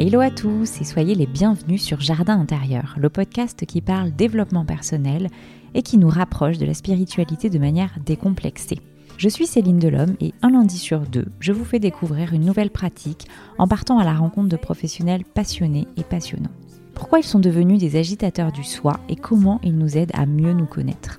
Hello à tous et soyez les bienvenus sur Jardin intérieur, le podcast qui parle développement personnel et qui nous rapproche de la spiritualité de manière décomplexée. Je suis Céline Delhomme et un lundi sur deux, je vous fais découvrir une nouvelle pratique en partant à la rencontre de professionnels passionnés et passionnants. Pourquoi ils sont devenus des agitateurs du soi et comment ils nous aident à mieux nous connaître?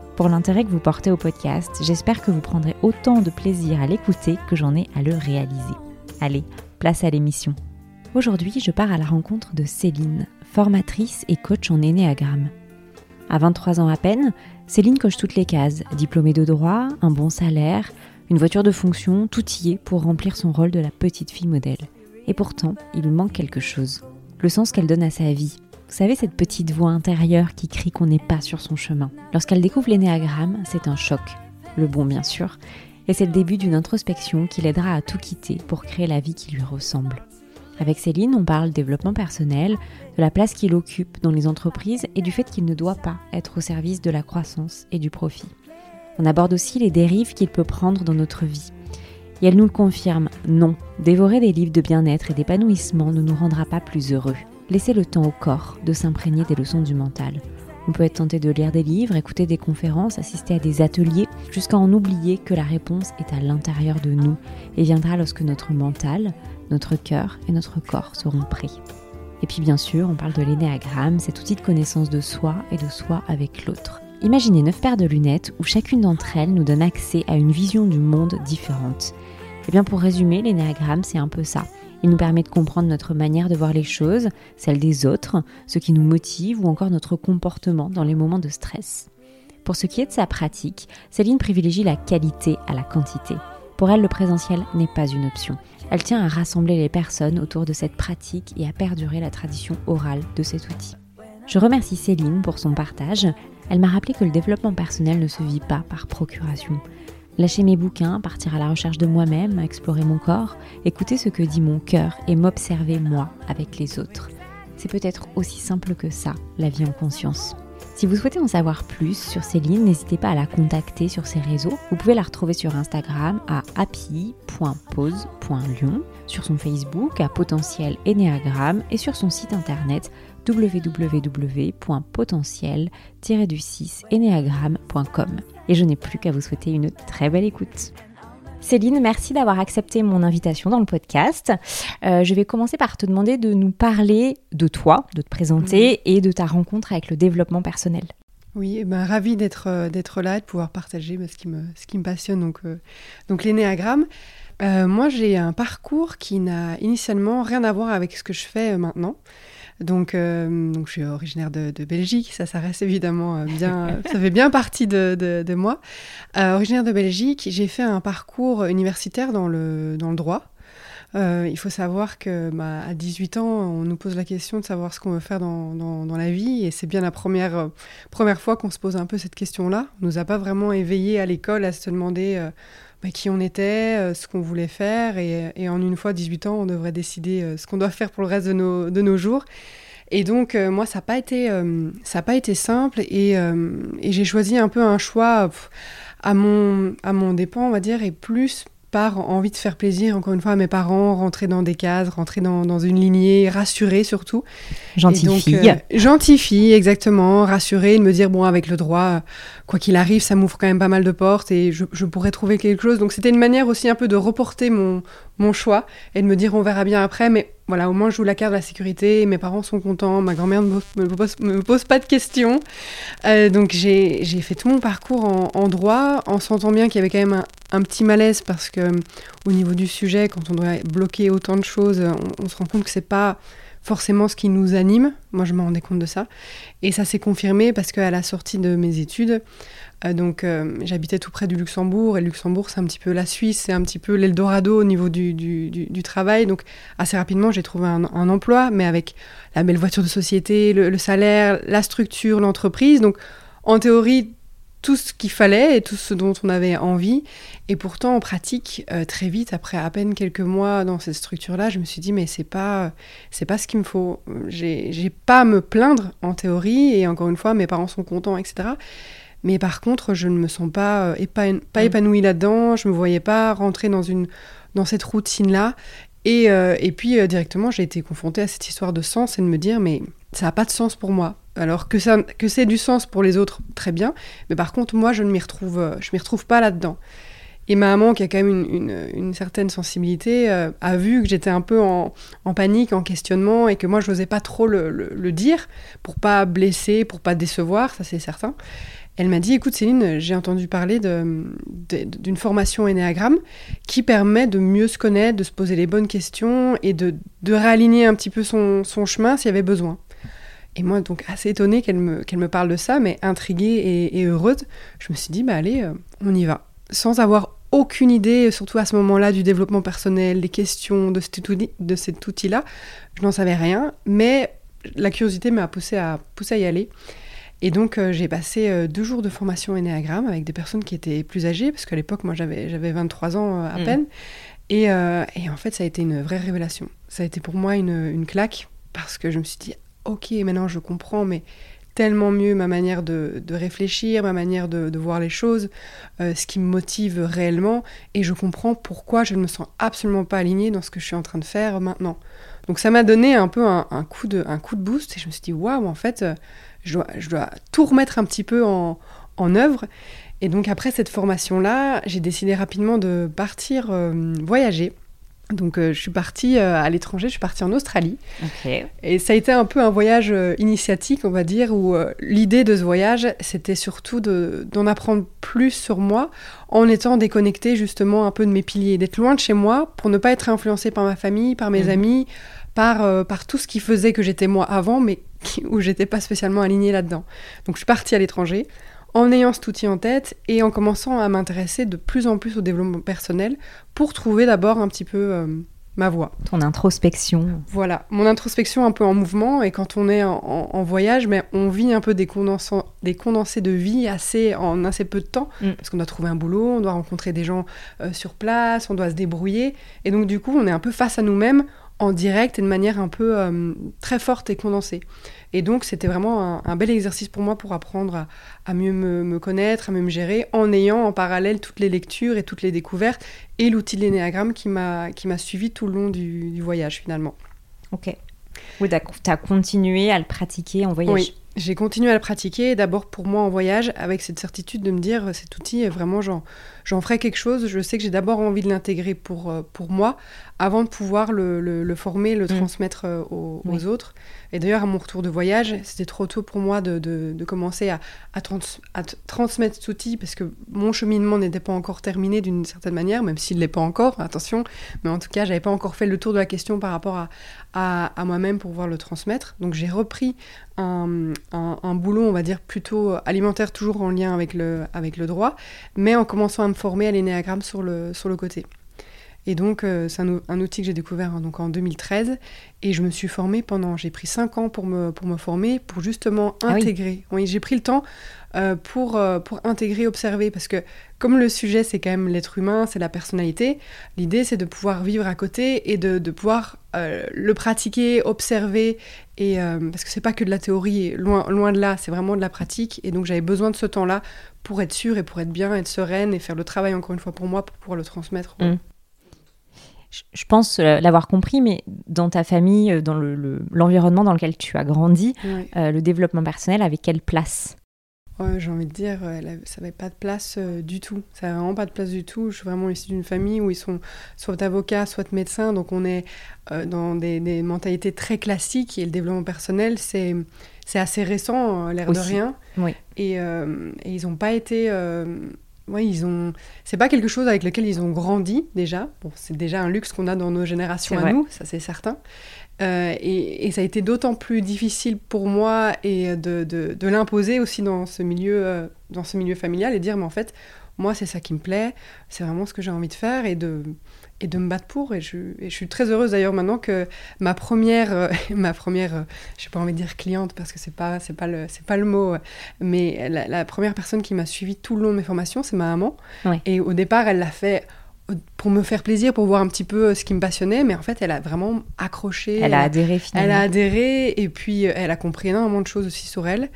pour l'intérêt que vous portez au podcast. J'espère que vous prendrez autant de plaisir à l'écouter que j'en ai à le réaliser. Allez, place à l'émission. Aujourd'hui, je pars à la rencontre de Céline, formatrice et coach en énéagramme. À 23 ans à peine, Céline coche toutes les cases, diplômée de droit, un bon salaire, une voiture de fonction, tout y est pour remplir son rôle de la petite fille modèle. Et pourtant, il lui manque quelque chose. Le sens qu'elle donne à sa vie, vous savez, cette petite voix intérieure qui crie qu'on n'est pas sur son chemin. Lorsqu'elle découvre l'énéagramme, c'est un choc. Le bon, bien sûr. Et c'est le début d'une introspection qui l'aidera à tout quitter pour créer la vie qui lui ressemble. Avec Céline, on parle développement personnel, de la place qu'il occupe dans les entreprises et du fait qu'il ne doit pas être au service de la croissance et du profit. On aborde aussi les dérives qu'il peut prendre dans notre vie. Et elle nous le confirme, non, dévorer des livres de bien-être et d'épanouissement ne nous rendra pas plus heureux. Laissez le temps au corps de s'imprégner des leçons du mental. On peut être tenté de lire des livres, écouter des conférences, assister à des ateliers, jusqu'à en oublier que la réponse est à l'intérieur de nous et viendra lorsque notre mental, notre cœur et notre corps seront prêts. Et puis bien sûr, on parle de l'énéagramme, cet outil de connaissance de soi et de soi avec l'autre. Imaginez neuf paires de lunettes où chacune d'entre elles nous donne accès à une vision du monde différente. Et eh bien pour résumer, l'énéagramme, c'est un peu ça. Il nous permet de comprendre notre manière de voir les choses, celle des autres, ce qui nous motive ou encore notre comportement dans les moments de stress. Pour ce qui est de sa pratique, Céline privilégie la qualité à la quantité. Pour elle, le présentiel n'est pas une option. Elle tient à rassembler les personnes autour de cette pratique et à perdurer la tradition orale de cet outil. Je remercie Céline pour son partage. Elle m'a rappelé que le développement personnel ne se vit pas par procuration. Lâcher mes bouquins, partir à la recherche de moi-même, explorer mon corps, écouter ce que dit mon cœur et m'observer moi avec les autres. C'est peut-être aussi simple que ça, la vie en conscience. Si vous souhaitez en savoir plus sur Céline, n'hésitez pas à la contacter sur ses réseaux. Vous pouvez la retrouver sur Instagram à happy.pose.lion, sur son Facebook à potentiel Enneagram et sur son site internet www.potentiel-du6enneagram.com. Et je n'ai plus qu'à vous souhaiter une très belle écoute. Céline, merci d'avoir accepté mon invitation dans le podcast. Euh, je vais commencer par te demander de nous parler de toi, de te présenter et de ta rencontre avec le développement personnel. Oui, eh ben, ravie d'être euh, d'être là et de pouvoir partager ce, qui me, ce qui me passionne, donc, euh, donc l'énéagramme. moi, j'ai un parcours qui n'a initialement rien à voir avec ce que je fais maintenant. Donc, euh, donc je suis originaire de, Belgique, ça, ça reste évidemment euh, bien, ça fait bien partie de, moi. Euh, originaire de Belgique, j'ai fait un parcours universitaire dans le, dans le droit. il faut savoir que bah, à 18 ans, on nous pose la question de savoir ce qu'on veut faire dans, dans, la vie, et c'est bien la première, première fois qu'on se pose un peu cette question-là. On nous a pas vraiment éveillé à l'école à se demander bah, qui on était, ce qu'on voulait faire, et, en une fois 18 ans, on devrait décider ce qu'on doit faire pour le reste de nos, de nos jours. Et donc, euh, moi, ça n'a pas, été, euh, pas été simple et, euh, j'ai choisi un peu un choix à mon, à mon dépend, on va dire, et plus par envie de faire plaisir, encore une fois, à mes parents, rentrer dans des cases, rentrer dans, dans une lignée, rassurer surtout. Gentille fille. gentille fille, exactement, rassurer, de me dire, bon, avec le droit, quoi qu'il arrive, ça m'ouvre quand même pas mal de portes et je, je pourrais trouver quelque chose. Donc c'était une manière aussi un peu de reporter mon, mon choix et de me dire, on verra bien après, mais voilà, au moins je joue la carte de la sécurité, mes parents sont contents, ma grand-mère ne me, pose, pas de questions. Euh, donc j'ai fait tout mon parcours en, droit, en sentant bien qu'il y avait quand même un, petit malaise parce que au niveau du sujet, quand on doit bloquer autant de choses, on, on se rend compte que c'est pas forcément ce qui nous anime. Moi, je me rendais compte de ça. Et ça s'est confirmé parce qu'à la sortie de mes études, euh, donc euh, j'habitais tout près du Luxembourg et Luxembourg c'est un petit peu la Suisse, c'est un petit peu l'Eldorado au niveau du, du, travail. Donc assez rapidement j'ai trouvé un, emploi, mais avec la belle voiture de société, le, salaire, la structure, l'entreprise. Donc en théorie tout ce qu'il fallait et tout ce dont on avait envie. Et pourtant, en pratique, euh, très vite, après à peine quelques mois dans cette structure-là, je me suis dit, mais c'est pas, c'est pas ce qu'il me faut. J'ai pas à me plaindre en théorie, et encore une fois, mes parents sont contents, etc. Mais par contre, je ne me sens pas, euh, pas mm. épanouie là-dedans. Je me voyais pas rentrer dans, une, dans cette routine-là. Et, euh, et puis, euh, directement, j'ai été confrontée à cette histoire de sens et de me dire, mais ça n'a pas de sens pour moi. Alors que, ça, que c'est du sens pour les autres, très bien. Mais par contre, moi, je ne m'y retrouve, je m'y retrouve pas là-dedans. Et ma maman, qui a quand même une, une, certaine sensibilité, a vu que j'étais un peu en, en, panique, en questionnement, et que moi, je n'osais pas trop le, le, le, dire, pour pas blesser, pour pas décevoir, ça c'est certain. Elle m'a dit, écoute Céline, j'ai entendu parler d'une formation Ennéagramme qui permet de mieux se connaître, de se poser les bonnes questions et de, réaligner un petit peu son, chemin s'il y avait besoin. Et moi, donc assez étonnée qu'elle me, me parle de ça, mais intriguée et, heureuse, je me suis dit, bah allez, euh, on y va. Sans avoir aucune idée, surtout à ce moment-là, du développement personnel, des questions de cet, outil, de cet outil-là, je n'en savais rien, mais la curiosité m'a poussé à, à y aller. Et donc, euh, j'ai passé euh, deux jours de formation Ennéagramme avec des personnes qui étaient plus âgées, parce qu'à l'époque, moi, j'avais, j'avais 23 ans euh, à mm. peine. Et, et, en fait, ça a été une vraie révélation. Ça a été pour moi une, une, claque, parce que je me suis dit, ok, maintenant je comprends, mais tellement mieux ma manière de, de réfléchir, ma manière de, de voir les choses, ce qui me motive réellement, et je comprends pourquoi je ne me sens absolument pas alignée dans ce que je suis en train de faire maintenant. Donc ça m'a donné un peu un, un, coup, de, un coup de boost, et je me suis dit, waouh, en fait je dois, tout remettre un petit peu en, œuvre. Et donc après cette formation-là, j'ai décidé rapidement de partir euh, voyager. Donc euh, je suis partie euh, à l'étranger, je suis partie en Australie. Et ça a été un peu un voyage initiatique, on va dire, où l'idée de ce voyage, c'était surtout d'en apprendre plus sur moi en étant déconnectée justement un peu de mes piliers, d'être loin de chez moi pour ne pas être influencée par ma famille, par mes mhm. amis, par, par tout ce qui faisait que j'étais moi avant, mais où j'étais pas spécialement alignée là-dedans. Donc je suis partie à l'étranger en ayant cet outil en tête et en commençant à m'intéresser de plus en plus au développement personnel pour trouver d'abord un petit peu euh, ma voie. Ton introspection. Voilà, mon introspection un peu en mouvement et quand on est en, voyage, mais on vit un peu des, des condensés de vie assez, en assez peu de temps mm. parce qu'on doit trouver un boulot, on doit rencontrer des gens euh, sur place, on doit se débrouiller et donc du coup on est un peu face à nous-mêmes en direct et de manière un peu euh, très forte et condensée. Et donc, c'était vraiment un, bel exercice pour moi pour apprendre à, mieux me, connaître, à mieux me gérer, en ayant en parallèle toutes les lectures et toutes les découvertes et l'outil de l'énéagramme qui m'a suivi tout le long du, voyage finalement. Ok. Oui, tu as continué à le pratiquer en voyage. Oui, j'ai continué à le pratiquer, d'abord pour moi en voyage, avec cette certitude de me dire, cet outil, vraiment, j'en ferai quelque chose. Je sais que j'ai d'abord envie de l'intégrer pour, euh, pour moi, avant de pouvoir le, le, former, le mm. transmettre euh, aux, autres. Et d'ailleurs, à mon retour de voyage, c'était trop tôt pour moi de, de, commencer à, à, transmettre cet outil, parce que mon cheminement n'était pas encore terminé d'une certaine manière, même s'il ne l'est pas encore, attention. Mais en tout cas, j'avais pas encore fait le tour de la question par rapport à, à, moi-même pour pouvoir le transmettre. Donc j'ai repris un, un, boulot, on va dire, plutôt alimentaire, toujours en lien avec le, avec le droit, mais en commençant à me former à l'énéagramme sur le, sur le côté. Et donc, euh, c'est un, outil que j'ai découvert hein, donc en 2013. Et je me suis formée pendant. J'ai pris cinq ans pour me, pour me former, pour justement ah intégrer. oui, j'ai pris le temps euh, pour, euh, pour intégrer, observer. Parce que, comme le sujet, c'est quand même l'être humain, c'est la personnalité, l'idée, c'est de pouvoir vivre à côté et de, de pouvoir le pratiquer, observer. Et, parce que c'est pas que de la théorie, loin, loin de là, c'est vraiment de la pratique. Et donc, j'avais besoin de ce temps-là pour être sûre et pour être bien, être sereine et faire le travail, encore une fois, pour moi, pour pouvoir le transmettre. Mmh je pense euh, l'avoir compris, mais dans ta famille, euh, dans l'environnement dans lequel tu as grandi, euh, le développement personnel avait quelle place? J'ai envie de dire, ça n'avait pas de place du tout. Ça n'avait vraiment pas de place du tout. Je suis vraiment issue d'une famille où ils sont soit avocats, soit médecins. Donc on est dans des, des, mentalités très classiques. Et le développement personnel, c'est c'est assez récent, euh, l'air de rien. Oui. Et, et ils n'ont pas été. Euh, oui, ils ont. C'est pas quelque chose avec lequel ils ont grandi déjà. Bon, c'est déjà un luxe qu'on a dans nos générations à nous, ça c'est certain. et, et, ça a été d'autant plus difficile pour moi et de, de, de l'imposer aussi dans ce milieu, dans ce milieu familial et dire mais en fait moi c'est ça qui me plaît, c'est vraiment ce que j'ai envie de faire et de et de me battre pour. Et je, et je suis très heureuse d'ailleurs maintenant que ma première, euh, ma première, euh, je n'ai pas envie de dire cliente parce que c'est pas, c'est pas le, c'est pas le mot, mais la, première personne qui m'a suivi tout le long de mes formations, c'est ma maman. Et au départ, elle l'a fait pour me faire plaisir, pour voir un petit peu euh, ce qui me passionnait, mais en fait, elle a vraiment accroché. Elle a adhéré finalement. Elle a adhéré et puis elle a compris énormément de choses aussi sur elle.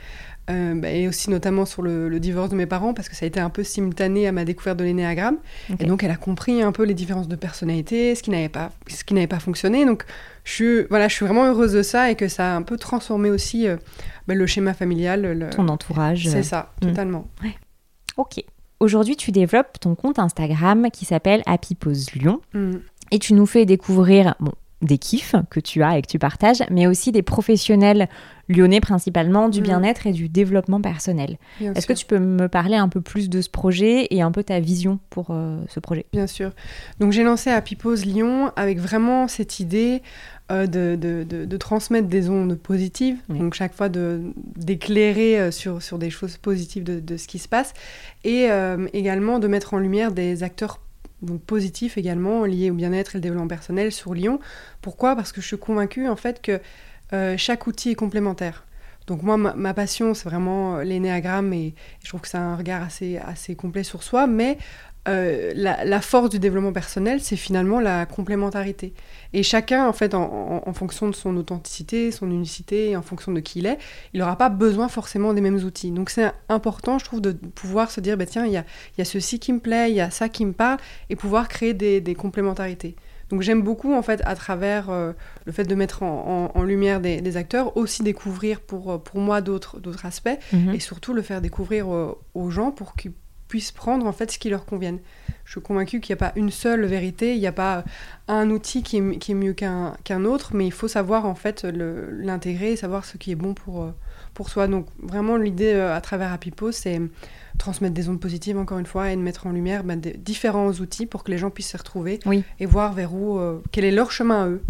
Euh, bah, et aussi notamment sur le, divorce de mes parents, parce que ça a été un peu simultané à ma découverte de l'énéagramme. Et donc, elle a compris un peu les différences de personnalité, ce qui n'avait pas, ce qui n'avait pas fonctionné. Donc, je suis, voilà, je suis vraiment heureuse de ça et que ça a un peu transformé aussi euh, bah, le schéma familial. Le... Ton entourage. C'est ça, mm. totalement. Ok. Aujourd'hui, tu développes ton compte Instagram qui s'appelle Happy Pose Lyon. Mm. Et tu nous fais découvrir, bon, des kiffs que tu as et que tu partages, mais aussi des professionnels lyonnais principalement du mm. bien-être et du développement personnel. Est-ce que tu peux me parler un peu plus de ce projet et un peu ta vision pour euh, ce projet? Bien sûr. Donc j'ai lancé à Pipose Lyon avec vraiment cette idée euh, de, de, transmettre des ondes positives, donc chaque fois d'éclairer euh, sur, sur des choses positives de, ce qui se passe, et également de mettre en lumière des acteurs donc positifs également liés au bien-être et le développement personnel sur Lyon. Pourquoi? Parce que je suis convaincue en fait que euh, chaque outil est complémentaire. Donc moi, ma, passion, c'est vraiment euh, l'énéagramme et, je trouve que c'est un regard assez, assez complet sur soi, mais euh, la, force du développement personnel, c'est finalement la complémentarité. Et chacun, en fait, en, fonction de son authenticité, son unicité, en fonction de qui il est, il n'aura pas besoin forcément des mêmes outils. Donc c'est important, je trouve, de pouvoir se dire, bah, tiens, il y a, y a, ceci qui me plaît, il y a ça qui me parle, et pouvoir créer des, des complémentarités. Donc j'aime beaucoup en fait à travers euh, le fait de mettre en, lumière des, acteurs, aussi découvrir pour, pour moi d'autres aspects mhm. et surtout le faire découvrir euh, aux gens pour qu'ils puissent prendre en fait ce qui leur convienne. Je suis convaincue qu'il n'y a pas une seule vérité, il n'y a pas un outil qui est, qui est mieux qu'un autre, mais il faut savoir en fait l'intégrer, savoir ce qui est bon pour, pour soi. Donc vraiment l'idée à travers Happy c'est transmettre des ondes positives, encore une fois, et de mettre en lumière bah, différents outils pour que les gens puissent se retrouver et voir vers où, euh, quel est leur chemin à eux.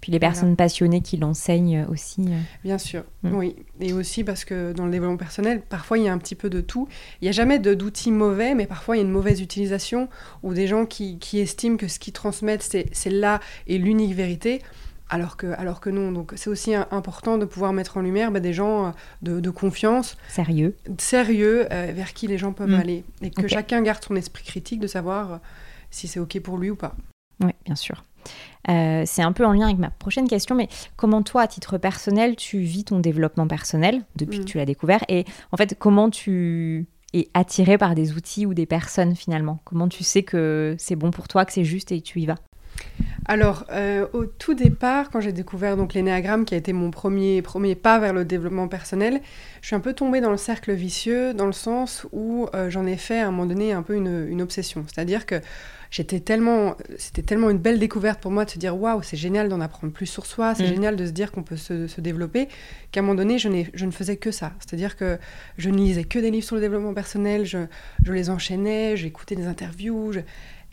Puis les personnes passionnées qui l'enseignent aussi. Euh. Bien sûr, mm. oui. Et aussi parce que dans le développement personnel, parfois il y a un petit peu de tout. Il n'y a jamais d'outils mauvais, mais parfois il y a une mauvaise utilisation ou des gens qui, qui estiment que ce qu'ils transmettent, c'est là et l'unique vérité alors que, alors que non. Donc c'est aussi important de pouvoir mettre en lumière bah, des gens euh, de, confiance. Sérieux. Sérieux, euh, vers qui les gens peuvent mm. aller. Et que chacun garde son esprit critique de savoir si c'est OK pour lui ou pas. Oui, bien sûr. c'est un peu en lien avec ma prochaine question, mais comment toi, à titre personnel, tu vis ton développement personnel depuis que mm. tu l'as découvert Et en fait, comment tu es attiré par des outils ou des personnes finalement? Comment tu sais que c'est bon pour toi, que c'est juste et tu y vas? Alors, euh, au tout départ, quand j'ai découvert donc l'énéagramme, qui a été mon premier, premier pas vers le développement personnel, je suis un peu tombée dans le cercle vicieux, dans le sens où euh, j'en ai fait à un moment donné un peu une, obsession. C'est-à-dire que j'étais tellement, c'était tellement une belle découverte pour moi de se dire waouh, c'est génial d'en apprendre plus sur soi, c'est mm. génial de se dire qu'on peut se, développer, qu'à un moment donné, je, je, ne faisais que ça. C'est-à-dire que je ne lisais que des livres sur le développement personnel, je, je les enchaînais, j'écoutais des interviews.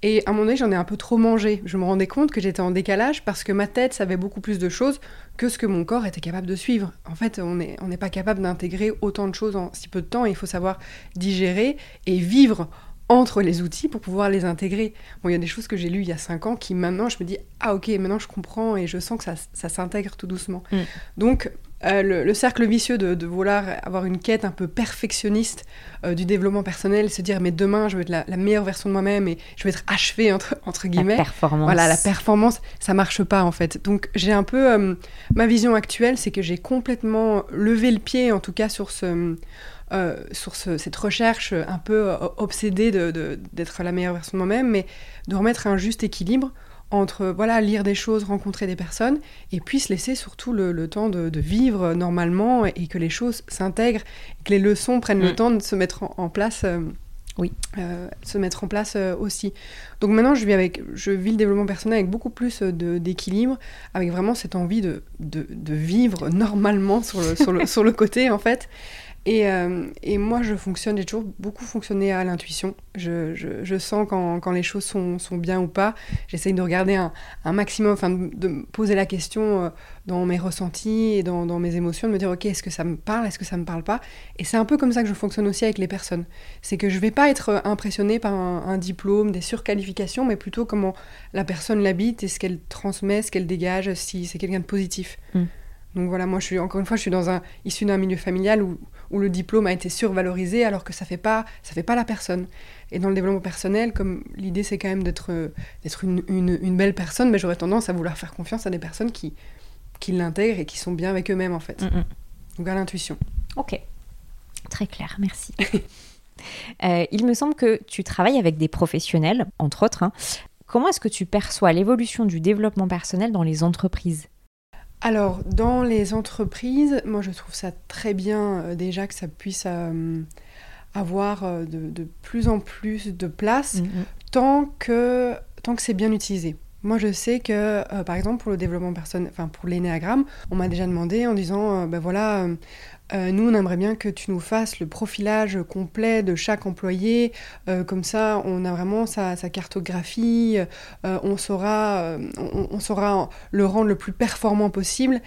Et à un moment donné, j'en ai un peu trop mangé. Je me rendais compte que j'étais en décalage parce que ma tête savait beaucoup plus de choses que ce que mon corps était capable de suivre. En fait, on n'est on pas capable d'intégrer autant de choses en si peu de temps. il faut savoir digérer et vivre entre les outils pour pouvoir les intégrer. Bon, il y a des choses que j'ai lues il y a 5 ans qui maintenant, je me dis, ah ok, maintenant je comprends et je sens que ça, ça s'intègre tout doucement. Mm. Donc, euh, le, cercle vicieux de, vouloir avoir une quête un peu perfectionniste euh, du développement personnel, se dire mais demain je veux être la, meilleure version de moi-même et je veux être achevé entre, entre guillemets. La performance. Voilà, la performance, ça marche pas en fait. Donc j'ai un peu euh, ma vision actuelle, c'est que j'ai complètement levé le pied en tout cas sur ce sur cette recherche un peu obsédée d'être la meilleure version de moi-même, mais de remettre un juste équilibre entre voilà lire des choses, rencontrer des personnes, et puis se laisser surtout le, temps de, vivre normalement et que les choses s'intègrent, que les leçons prennent le mm. temps de se mettre en, place. Euh, oui. Euh, se mettre en place euh, aussi. Donc maintenant, je vis, avec, je vis le développement personnel avec beaucoup plus d'équilibre, avec vraiment cette envie de, de, vivre normalement sur le, sur le, sur le côté, en fait. Euh, et, moi, je fonctionne, j'ai toujours beaucoup fonctionné à l'intuition. Je, sens quand, les choses sont, bien ou pas. J'essaye de regarder un, maximum, enfin de, me poser la question euh, dans mes ressentis et dans, mes émotions, de me dire, ok, est-ce que ça me parle, est-ce que ça me parle pas? Et c'est un peu comme ça que je fonctionne aussi avec les personnes. C'est que je vais pas être impressionnée par un, diplôme, des surqualifications, mais plutôt comment la personne l'habite et ce qu'elle transmet, ce qu'elle dégage, si c'est quelqu'un de positif. Mm. Donc voilà, moi je suis encore une fois, je suis dans un issu d'un milieu familial où, où, le diplôme a été survalorisé alors que ça fait pas ça fait pas la personne. Et dans le développement personnel, comme l'idée c'est quand même d'être d'être une, une, belle personne, mais j'aurais tendance à vouloir faire confiance à des personnes qui qui l'intègrent et qui sont bien avec eux-mêmes en fait. Mm, mm. Donc à l'intuition. Ok, très clair, merci. Euh, il me semble que tu travailles avec des professionnels, entre autres. Hein. Comment est-ce que tu perçois l'évolution du développement personnel dans les entreprises? Alors, dans les entreprises, moi je trouve ça très bien euh, déjà que ça puisse euh, avoir euh, de, plus en plus de place mm, mm. tant que, tant que c'est bien utilisé. Moi, je sais que, par exemple, pour le développement personnel, enfin pour l'énéagramme, on m'a déjà demandé en disant, ben voilà, euh, nous, on aimerait bien que tu nous fasses le profilage complet de chaque employé. Euh, comme ça, on a vraiment sa, cartographie. Euh, on, saura, on, saura le rendre le plus performant possible.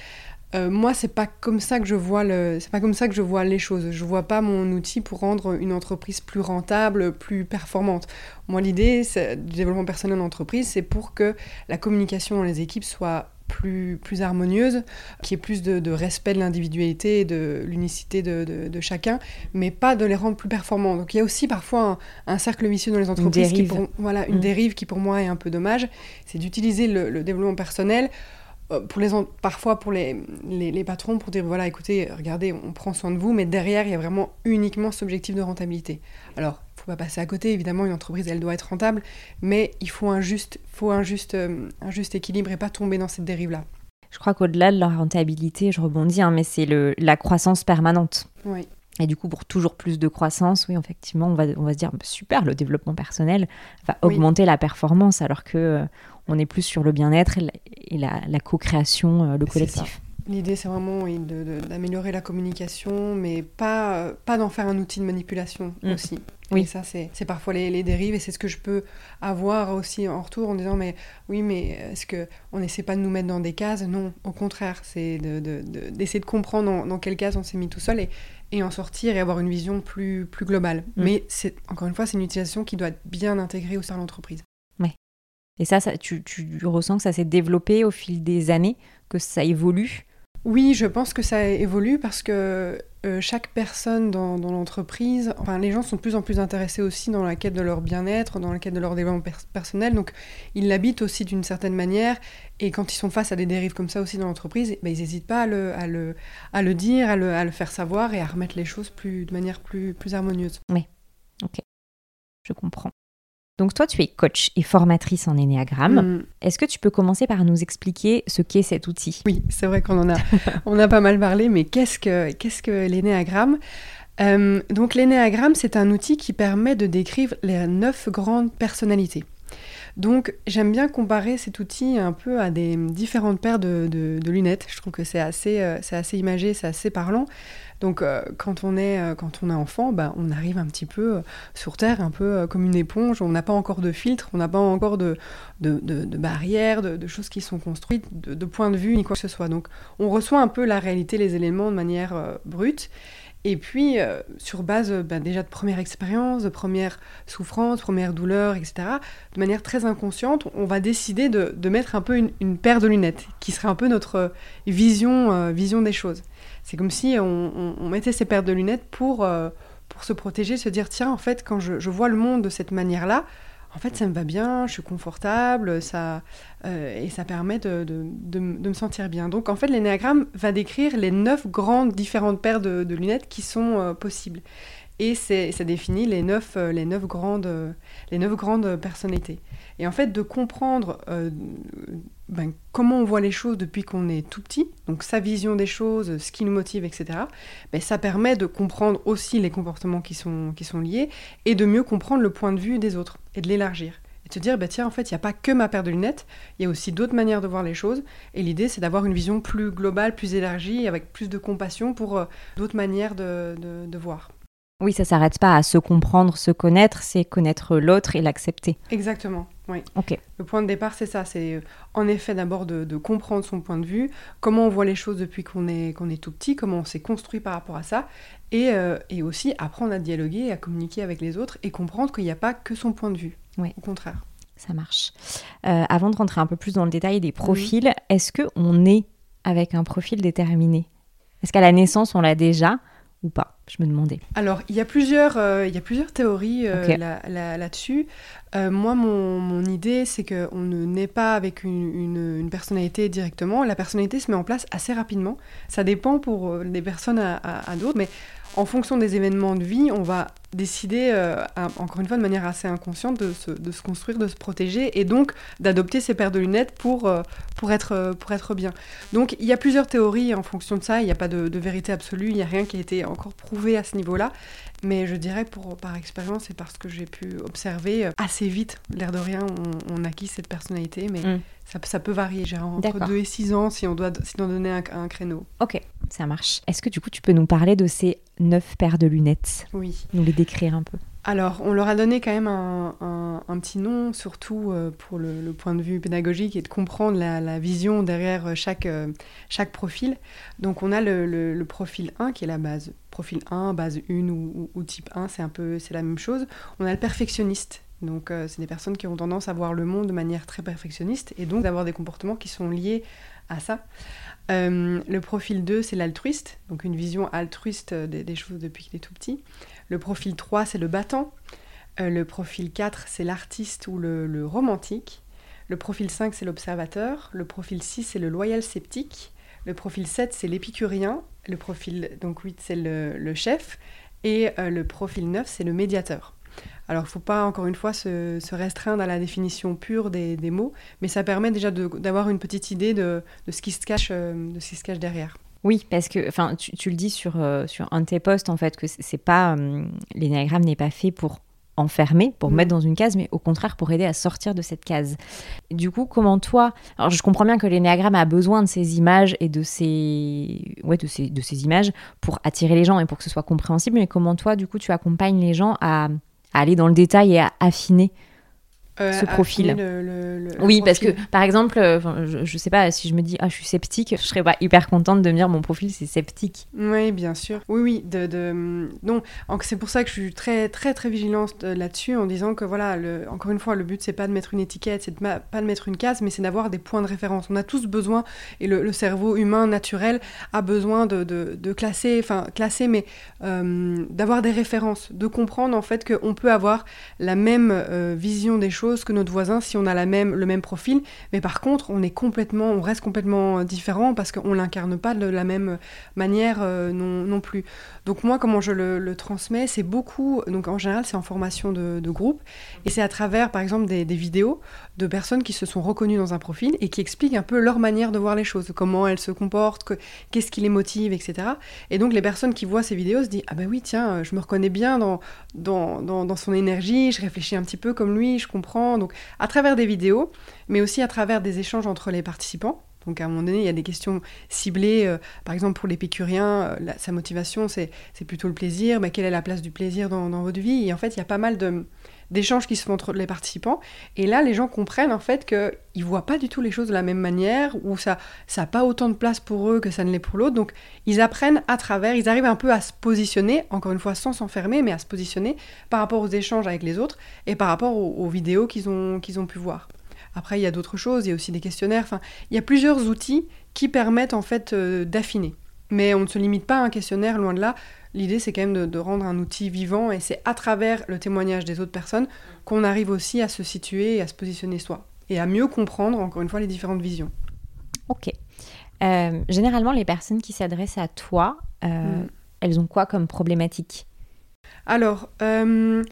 moi, c'est pas comme ça que je vois le, c'est pas comme ça que je vois les choses. Je vois pas mon outil pour rendre une entreprise plus rentable, plus performante. Moi, l'idée du développement personnel en entreprise, c'est pour que la communication dans les équipes soit plus, plus harmonieuse, qui est plus de, respect de l'individualité et de l'unicité de, chacun, mais pas de les rendre plus performants. Donc il y a aussi parfois un, cercle vicieux dans les entreprises, une dérive. Qui voilà, une mm. dérive qui pour moi est un peu dommage, c'est d'utiliser le, développement personnel pour les, parfois pour les, les, patrons pour dire voilà écoutez regardez on prend soin de vous mais derrière il y a vraiment uniquement cet objectif de rentabilité alors faut pas passer à côté. Évidemment, une entreprise, elle doit être rentable, mais il faut un juste, faut un juste, euh, un juste équilibre et pas tomber dans cette dérive-là. Je crois qu'au-delà de la rentabilité, je rebondis, hein, mais c'est la croissance permanente. Oui. Et du coup, pour toujours plus de croissance, oui, effectivement, on va, on va se dire super, le développement personnel va augmenter la performance, alors que euh, on est plus sur le bien-être et la, co-création, euh, le collectif. L'idée, c'est vraiment d'améliorer la communication, mais pas, pas d'en faire un outil de manipulation mm. aussi. Oui. Et ça, c'est parfois les, dérives, et c'est ce que je peux avoir aussi en retour en disant, mais oui, mais est-ce qu'on n'essaie pas de nous mettre dans des cases? Non, au contraire, c'est d'essayer de, comprendre dans, quelle case on s'est mis tout seul et, et en sortir et avoir une vision plus, plus globale. Mm. Mais encore une fois, c'est une utilisation qui doit être bien intégrée au sein de l'entreprise. Et ça, ça tu, tu ressens que ça s'est développé au fil des années, que ça évolue? Oui, je pense que ça évolue parce que euh, chaque personne dans, l'entreprise, enfin les gens sont de plus en plus intéressés aussi dans la quête de leur bien-être, dans la quête de leur développement personnel, donc ils l'habitent aussi d'une certaine manière, et quand ils sont face à des dérives comme ça aussi dans l'entreprise, ben, ils n'hésitent pas à le, à, le, à le dire, à le, à le, faire savoir et à remettre les choses plus, de manière plus, plus harmonieuse. Oui, ok, je comprends. Donc toi, tu es coach et formatrice en énéagramme. Mm. Est-ce que tu peux commencer par nous expliquer ce qu'est cet outil? Oui, c'est vrai qu'on en a, on a pas mal parlé, mais qu'est-ce que, qu'est-ce que euh, Donc l'énéagramme, c'est un outil qui permet de décrire les neuf grandes personnalités. Donc j'aime bien comparer cet outil un peu à des différentes paires de, lunettes. Je trouve que c'est assez, euh, c'est assez imagé, c'est assez parlant. Donc euh, quand on est euh, quand on est enfant, bah, on arrive un petit peu sur Terre, un peu comme une éponge. On n'a pas encore de filtre, on n'a pas encore de, de, de barrières, de, choses qui sont construites, de, point de vue ni quoi que ce soit. Donc on reçoit un peu la réalité, les éléments de manière brute. Et puis, euh, sur base euh, bah, déjà de premières expériences, de premières souffrances, premières douleurs, etc., de manière très inconsciente, on va décider de, mettre un peu une, paire de lunettes, qui serait un peu notre vision, euh, vision des choses. C'est comme si on, mettait ces paires de lunettes pour, pour se protéger, se dire, tiens, en fait, quand je vois le monde de cette manière-là, en fait, ça me va bien, je suis confortable, ça, euh, et ça permet de, me sentir bien. Donc, en fait, l'énéagramme va décrire les neuf grandes différentes paires de, lunettes qui sont euh, possibles. Et ça définit les neuf, les, neuf grandes, les neuf grandes personnalités. Et en fait, de comprendre ben, comment on voit les choses depuis qu'on est tout petit, donc sa vision des choses, ce qui nous motive, etc., ben, ça permet de comprendre aussi les comportements qui sont, qui sont liés et de mieux comprendre le point de vue des autres et de l'élargir. Et de se dire, ben, tiens, en fait, il n'y a pas que ma paire de lunettes, il y a aussi d'autres manières de voir les choses. Et l'idée, c'est d'avoir une vision plus globale, plus élargie, avec plus de compassion pour euh, d'autres manières de, de voir. Oui, ça s'arrête pas à se comprendre, se connaître, c'est connaître l'autre et l'accepter. Exactement, oui. Ok. Le point de départ, c'est ça. C'est euh, en effet d'abord de, comprendre son point de vue, comment on voit les choses depuis qu'on est, qu'on est tout petit, comment on s'est construit par rapport à ça, et, euh, et, aussi apprendre à dialoguer, à communiquer avec les autres et comprendre qu'il n'y a pas que son point de vue. Oui. Au contraire. Ça marche. Euh, avant de rentrer un peu plus dans le détail des profils, est-ce qu'on est avec un profil déterminé? Est-ce qu'à la naissance, on l'a déjà? Ou pas Je me demandais. Alors, il y a plusieurs, euh, il y a plusieurs théories euh, là-dessus. Euh, moi, mon, idée, c'est qu'on ne naît pas avec une, personnalité directement. La personnalité se met en place assez rapidement. Ça dépend pour des personnes à, à d'autres, mais en fonction des événements de vie, on va décider, euh, encore une fois de manière assez inconsciente, de se, construire, de se protéger et donc d'adopter ces paires de lunettes pour, euh, euh, pour être bien. Donc il y a plusieurs théories en fonction de ça, il n'y a pas de, vérité absolue, il n'y a rien qui a été encore prouvé à ce niveau-là, mais je dirais pour, par expérience et parce que j'ai pu observer assez vite, l'air de rien, on, acquis cette personnalité, mais mm. ça, peut varier, j'ai entre 2 et 6 ans si on doit, si on donner un, un créneau. Ok, ça marche. Est-ce que du coup tu peux nous parler de ces neuf paires de lunettes? Oui. Nous les décrire un peu. Alors, on leur a donné quand même un, petit nom, surtout euh, pour le, point de vue pédagogique et de comprendre la, vision derrière chaque, euh, chaque profil. Donc, on a le, profil 1 qui est la base. Profil 1, base 1 ou, type 1, c'est un peu c'est la même chose. On a le perfectionniste. Donc, euh, c'est des personnes qui ont tendance à voir le monde de manière très perfectionniste et donc d'avoir des comportements qui sont liés à ça. Euh, le profil 2, c'est l'altruiste, donc une vision altruiste des, choses depuis qu'il est tout petit. Le profil 3, c'est le battant. Euh, le profil 4, c'est l'artiste ou le, romantique. Le profil 5, c'est l'observateur. Le profil 6, c'est le loyal sceptique. Le profil 7, c'est l'épicurien. Le profil donc 8, c'est le, chef. Et euh, le profil 9, c'est le médiateur. Alors, il ne faut pas, encore une fois, se, restreindre à la définition pure des, mots, mais ça permet déjà d'avoir une petite idée euh, de ce qui se cache derrière. Oui, parce que enfin, tu, le dis sur, euh, sur un de tes posts, en fait, que c'est pas. Euh, l'énéagramme n'est pas fait pour enfermer, pour mettre dans une case, mais au contraire pour aider à sortir de cette case. Du coup, comment toi, alors je comprends bien que l'énéagramme a besoin de ces images et de ces, ouais, de ces, de ces images pour attirer les gens et pour que ce soit compréhensible, mais comment toi, du coup, tu accompagnes les gens à aller dans le détail et à affiner euh, ce profil. oui, parce que par exemple, euh, je, ne sais pas si je me dis ah je suis sceptique, je serais pas hyper contente de me dire mon profil c'est sceptique. Oui, bien sûr. Oui, oui. De, de... non, c'est pour ça que je suis très très très vigilante euh, là-dessus en disant que voilà, le, encore une fois, le but c'est pas de mettre une étiquette, c'est de pas de mettre une case, mais c'est d'avoir des points de référence. On a tous besoin et le, cerveau humain naturel a besoin de, de classer, enfin classer, mais d'avoir des références, de comprendre en fait qu'on peut avoir la même vision des choses que notre voisin si on a le même profil. Mais par contre, on est complètement, on reste complètement euh, différent parce qu'on l'incarne pas de la même manière euh, non, non, plus. Donc moi, comment je le, transmets, c'est beaucoup. Donc en général, c'est en formation de, groupe et c'est à travers, par exemple, des, vidéos de personnes qui se sont reconnues dans un profil et qui expliquent un peu leur manière de voir les choses, comment elles se comportent, qu'est-ce qui les motive, etc. Et donc les personnes qui voient ces vidéos se disent ah ben oui tiens, je me reconnais bien dans dans, dans, dans son énergie, je réfléchis un petit peu comme lui, je comprends donc à travers des vidéos, mais aussi à travers des échanges entre les participants. Donc à un moment donné, il y a des questions ciblées. Euh, par exemple, pour l'épicurien, euh, sa motivation, c'est plutôt le plaisir. Mais quelle est la place du plaisir dans, votre vie? Et en fait, il y a pas mal d'échanges qui se font entre les participants. Et là, les gens comprennent en fait qu'ils voient pas du tout les choses de la même manière, ou ça n'a pas autant de place pour eux que ça ne l'est pour l'autre. Donc, ils apprennent à travers, ils arrivent un peu à se positionner, encore une fois sans s'enfermer, mais à se positionner par rapport aux échanges avec les autres et par rapport aux, vidéos qu'ils ont, qu'ils ont pu voir. Après, il y a d'autres choses, il y a aussi des questionnaires. Enfin, il y a plusieurs outils qui permettent en fait euh, d'affiner. Mais on ne se limite pas à un questionnaire, loin de là. L'idée, c'est quand même de, rendre un outil vivant et c'est à travers le témoignage des autres personnes qu'on arrive aussi à se situer et à se positionner soi et à mieux comprendre, encore une fois, les différentes visions. Ok. Euh, généralement, les personnes qui s'adressent à toi, euh, mm. elles ont quoi comme problématique? Alors, euh,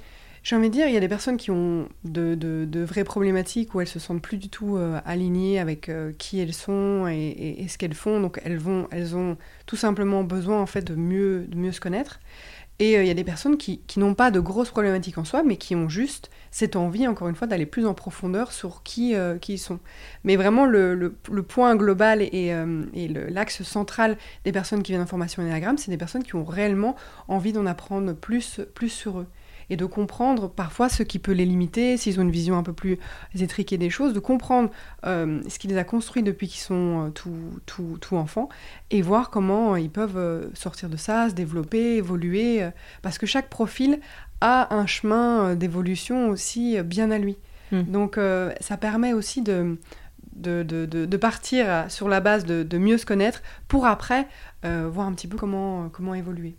j'ai envie de dire, il y a des personnes qui ont de, vraies problématiques où elles se sentent plus du tout euh, alignées avec euh, qui elles sont et, ce qu'elles font. Donc elles, vont, elles ont tout simplement besoin en fait de mieux, se connaître. Et il y a des personnes qui, n'ont pas de grosses problématiques en soi, mais qui ont juste cette envie, encore une fois, d'aller plus en profondeur sur qui, ils sont. Mais vraiment, le, point global et, l'axe central des personnes qui viennent en formation Enneagram, c'est des personnes qui ont réellement envie d'en apprendre plus, plus sur eux et de comprendre parfois ce qui peut les limiter, s'ils ont une vision un peu plus étriquée des choses, de comprendre euh, ce qui les a construits depuis qu'ils sont euh, tout, tout, tout, enfants et voir comment ils peuvent euh, sortir de ça, se développer, évoluer, parce que chaque profil a un chemin d'évolution aussi bien à lui. Hmm. Donc ça permet aussi de, de, de, de, partir sur la base de, mieux se connaître pour après voir un petit peu comment, comment évoluer.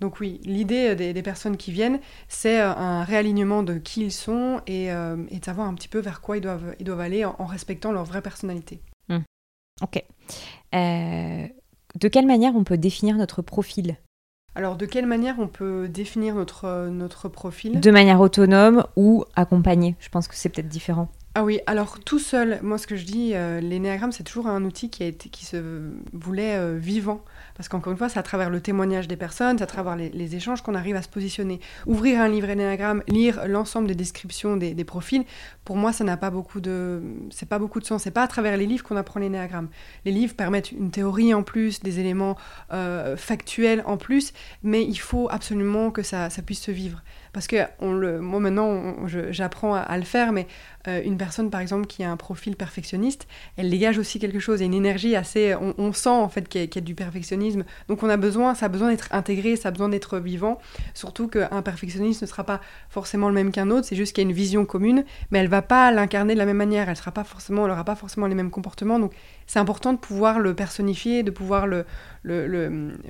Donc oui, l'idée des, personnes qui viennent, c'est euh, un réalignement de qui ils sont euh, et, de savoir un petit peu vers quoi ils doivent, ils doivent aller en, respectant leur vraie personnalité. Hmm. Ok. Euh, de quelle manière on peut définir notre profil? Alors, de quelle manière on peut définir notre, notre profil? De manière autonome ou accompagnée? Je pense que c'est peut-être différent. Ah oui, alors tout seul, moi ce que je dis, euh, l'énéagramme c'est toujours un outil qui, a été, qui se voulait euh, vivant. Parce qu'encore une fois, c'est à travers le témoignage des personnes, c'est à travers les, échanges qu'on arrive à se positionner. Ouvrir un livre énéagramme, lire l'ensemble des descriptions des, profils, pour moi ça n'a pas beaucoup de... c'est pas beaucoup de sens. C'est pas à travers les livres qu'on apprend l'énéagramme. Les livres permettent une théorie en plus, des éléments euh, factuels en plus, mais il faut absolument que ça, ça puisse se vivre. Parce que le, moi maintenant, j'apprends à, le faire, mais euh, une personne par exemple qui a un profil perfectionniste, elle dégage aussi quelque chose, une énergie assez, on, sent en fait qu'il y, a du perfectionnisme. Donc on a besoin, ça a besoin d'être intégré, ça a besoin d'être vivant. Surtout qu'un perfectionniste ne sera pas forcément le même qu'un autre, c'est juste qu'il y a une vision commune, mais elle va pas l'incarner de la même manière, elle sera pas forcément, elle aura pas forcément les mêmes comportements. C'est important de pouvoir le personnifier, de pouvoir le, le,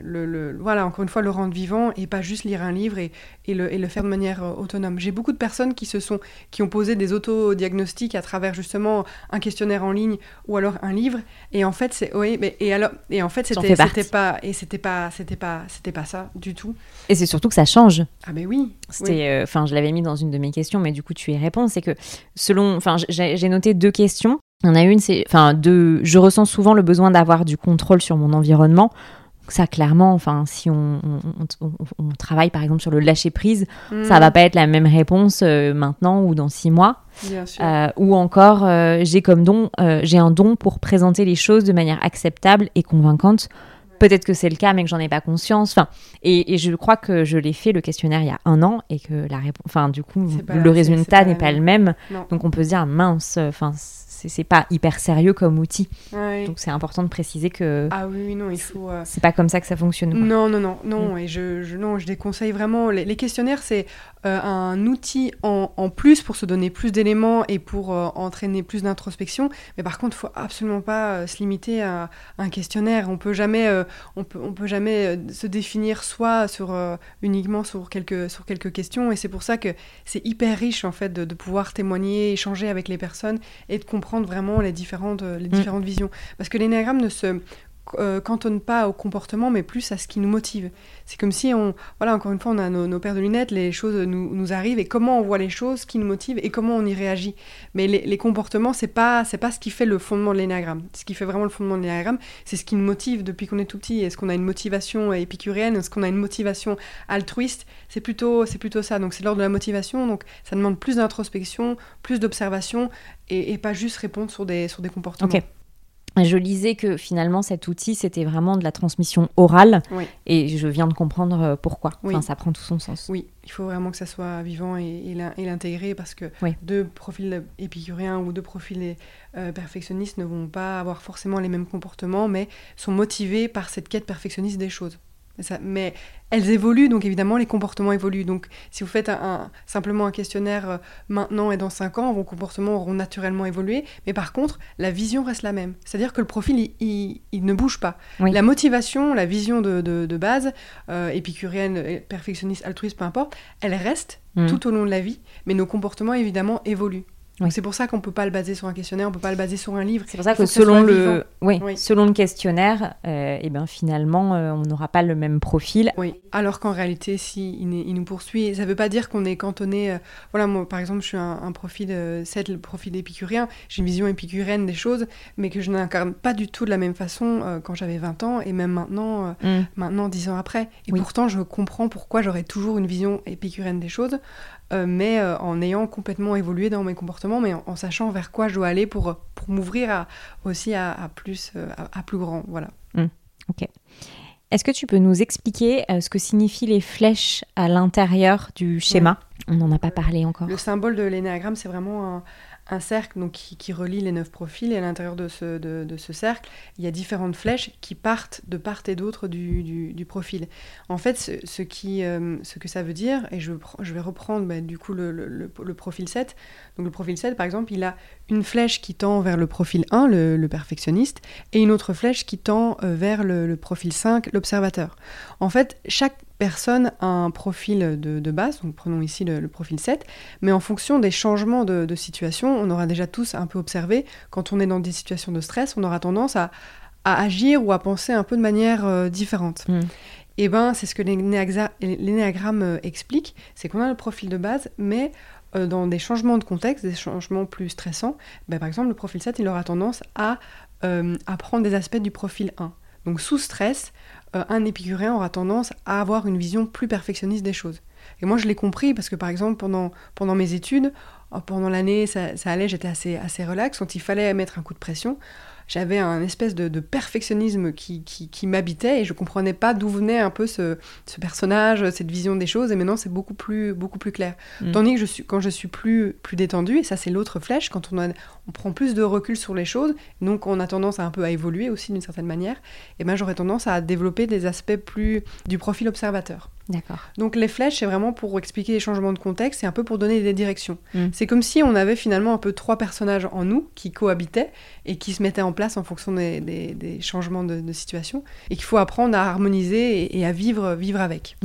le, voilà, encore une fois, le rendre vivant et pas juste lire un livre et, et, le, et le, faire de manière euh, autonome. J'ai beaucoup de personnes qui se sont, qui ont posé des autodiagnostics à travers justement un questionnaire en ligne ou alors un livre et en fait c'est, oui, mais, et alors, et en fait c'était, c'était pas, et c'était pas, c'était pas, c'était pas ça du tout. Et c'est surtout que ça change. Ah mais oui. C'était, euh, enfin, je l'avais mis dans une de mes questions, mais du coup tu y réponds, c'est que selon, enfin, j'ai noté deux questions il y en a une, c'est, enfin, de, je ressens souvent le besoin d'avoir du contrôle sur mon environnement. Ça, clairement, enfin, si on, travaille par exemple sur le lâcher prise, ça ça mm. va pas être la même réponse euh, maintenant ou dans six mois. Euh, ou encore, euh, j'ai comme don, j'ai un don pour présenter les choses de manière acceptable et convaincante. Peut-être que c'est le cas, mais que j'en ai pas conscience. Enfin, et, je crois que je l'ai fait le questionnaire il y a un an et que la réponse, enfin, du coup, le résultat n'est pas, le même. Donc on peut se dire mince, enfin c'est pas hyper sérieux comme outil. Donc c'est important de préciser que. Ah oui, non, il faut. Euh, c'est pas comme ça que ça fonctionne. Non, non, non, non. Mm. Et je, je, non, je déconseille vraiment. Les, questionnaires, c'est euh, un outil en, en, plus pour se donner plus d'éléments et pour euh, entraîner plus d'introspection. Mais par contre, il faut absolument pas se limiter à, un questionnaire. On peut jamais, on peut, on peut jamais se définir soit sur uniquement sur quelques sur quelques questions. Et c'est pour ça que c'est hyper riche en fait de, de pouvoir témoigner, échanger avec les personnes et de comprendre vraiment les différentes, les mm. différentes visions. Parce que l'énéagramme ne se euh, cantonne pas au comportement, mais plus à ce qui nous motive. C'est comme si on, voilà, encore une fois, on a nos, paires de lunettes, les choses nous, nous, arrivent et comment on voit les choses, qui nous motive et comment on y réagit. Mais les, comportements, c'est pas, c'est pas ce qui fait le fondement de l'énéagramme. Ce qui fait vraiment le fondement de l'énéagramme, c'est ce qui nous motive depuis qu'on est tout petit. Est-ce qu'on a une motivation épicurienne? Est-ce qu'on a une motivation altruiste? C'est plutôt, c'est plutôt ça. Donc c'est l'ordre de la motivation. Donc ça demande plus d'introspection, plus d'observation et, pas juste répondre sur des, sur des comportements. Je lisais que finalement cet outil c'était vraiment de la transmission orale. Et je viens de comprendre euh, pourquoi. Enfin, ça prend tout son sens. Oui, il faut vraiment que ça soit vivant et, et l'intégrer parce que deux profils épicuriens ou deux profils euh, perfectionnistes ne vont pas avoir forcément les mêmes comportements mais sont motivés par cette quête perfectionniste des choses mais elles évoluent, donc évidemment les comportements évoluent. Donc si vous faites un, simplement un questionnaire euh, maintenant et dans 5 ans, vos comportements auront naturellement évolué. Mais par contre, la vision reste la même. C'est-à-dire que le profil, il, ne bouge pas. La motivation, la vision de, base, euh, épicurienne, perfectionniste, altruiste, peu importe, elle reste mm. tout au long de la vie. Mais nos comportements, évidemment, évoluent. C'est pour ça qu'on ne peut pas le baser sur un questionnaire, on ne peut pas le baser sur un livre. C'est pour ça que, selon le oui, selon le questionnaire, euh, et ben finalement, euh, on n'aura pas le même profil. Oui, alors qu'en réalité, si il, nous poursuit, ça ne veut pas dire qu'on est cantonné. voilà, moi, par exemple, je suis un, profil 7, le profil épicurien. J'ai une vision épicurienne des choses, mais que je n'incarne pas du tout de la même façon quand j'avais 20 ans et même maintenant, mm. maintenant 10 ans après. Et pourtant, je comprends pourquoi j'aurais toujours une vision épicurienne des choses, euh, mais euh, en ayant complètement évolué dans mes comportements, mais en, sachant vers quoi je dois aller pour, pour m'ouvrir aussi à, plus, euh, à, plus grand. Voilà. Mmh. ok. Est-ce que tu peux nous expliquer ce que signifient les flèches à l'intérieur du schéma? On n'en a pas parlé encore. Le symbole de l'énéagramme, c'est vraiment un, un cercle donc, qui, relie les neuf profils et à l'intérieur de ce, de, ce, cercle, il y a différentes flèches qui partent de part et d'autre du, du, profil. En fait, ce, qui, euh, ce que ça veut dire, et je, je vais reprendre bah, du coup le, le, profil 7, donc le profil 7 par exemple, il a une flèche qui tend vers le profil 1, le, perfectionniste, et une autre flèche qui tend euh, vers le, profil 5, l'observateur. En fait, chaque personne a un profil de, base, donc prenons ici le, profil 7, mais en fonction des changements de, situation, on aura déjà tous un peu observé, quand on est dans des situations de stress, on aura tendance à, agir ou à penser un peu de manière euh, différente. Hmm. Et eh ben, c'est ce que l'énéagramme euh, explique, c'est qu'on a le profil de base, mais euh, dans des changements de contexte, des changements plus stressants, ben, par exemple, le profil 7, il aura tendance à, à prendre des aspects du profil 1. Donc sous stress, euh, un épicurien aura tendance à avoir une vision plus perfectionniste des choses. Et moi, je l'ai compris parce que, par exemple, pendant, pendant mes études, euh, pendant l'année, ça, ça, allait, j'étais assez, assez relax. Quand il fallait mettre un coup de pression, j'avais un espèce de, perfectionnisme qui, qui, m'habitait et je comprenais pas d'où venait un peu ce, ce, personnage, cette vision des choses. Et maintenant, c'est beaucoup plus, beaucoup plus clair. Mm. Tandis que je suis, quand je suis plus, plus détendue, et ça, c'est l'autre flèche, quand on, a, on prend plus de recul sur les choses, donc on a tendance à un peu à évoluer aussi d'une certaine manière, et ben j'aurais tendance à développer des aspects plus du profil observateur. D'accord. Donc les flèches, c'est vraiment pour expliquer les changements de contexte et un peu pour donner des directions. Mm. C'est comme si on avait finalement un peu trois personnages en nous qui cohabitaient et qui se mettaient en place en fonction des, changements de, situation et qu'il faut apprendre à harmoniser et, et à vivre, vivre avec.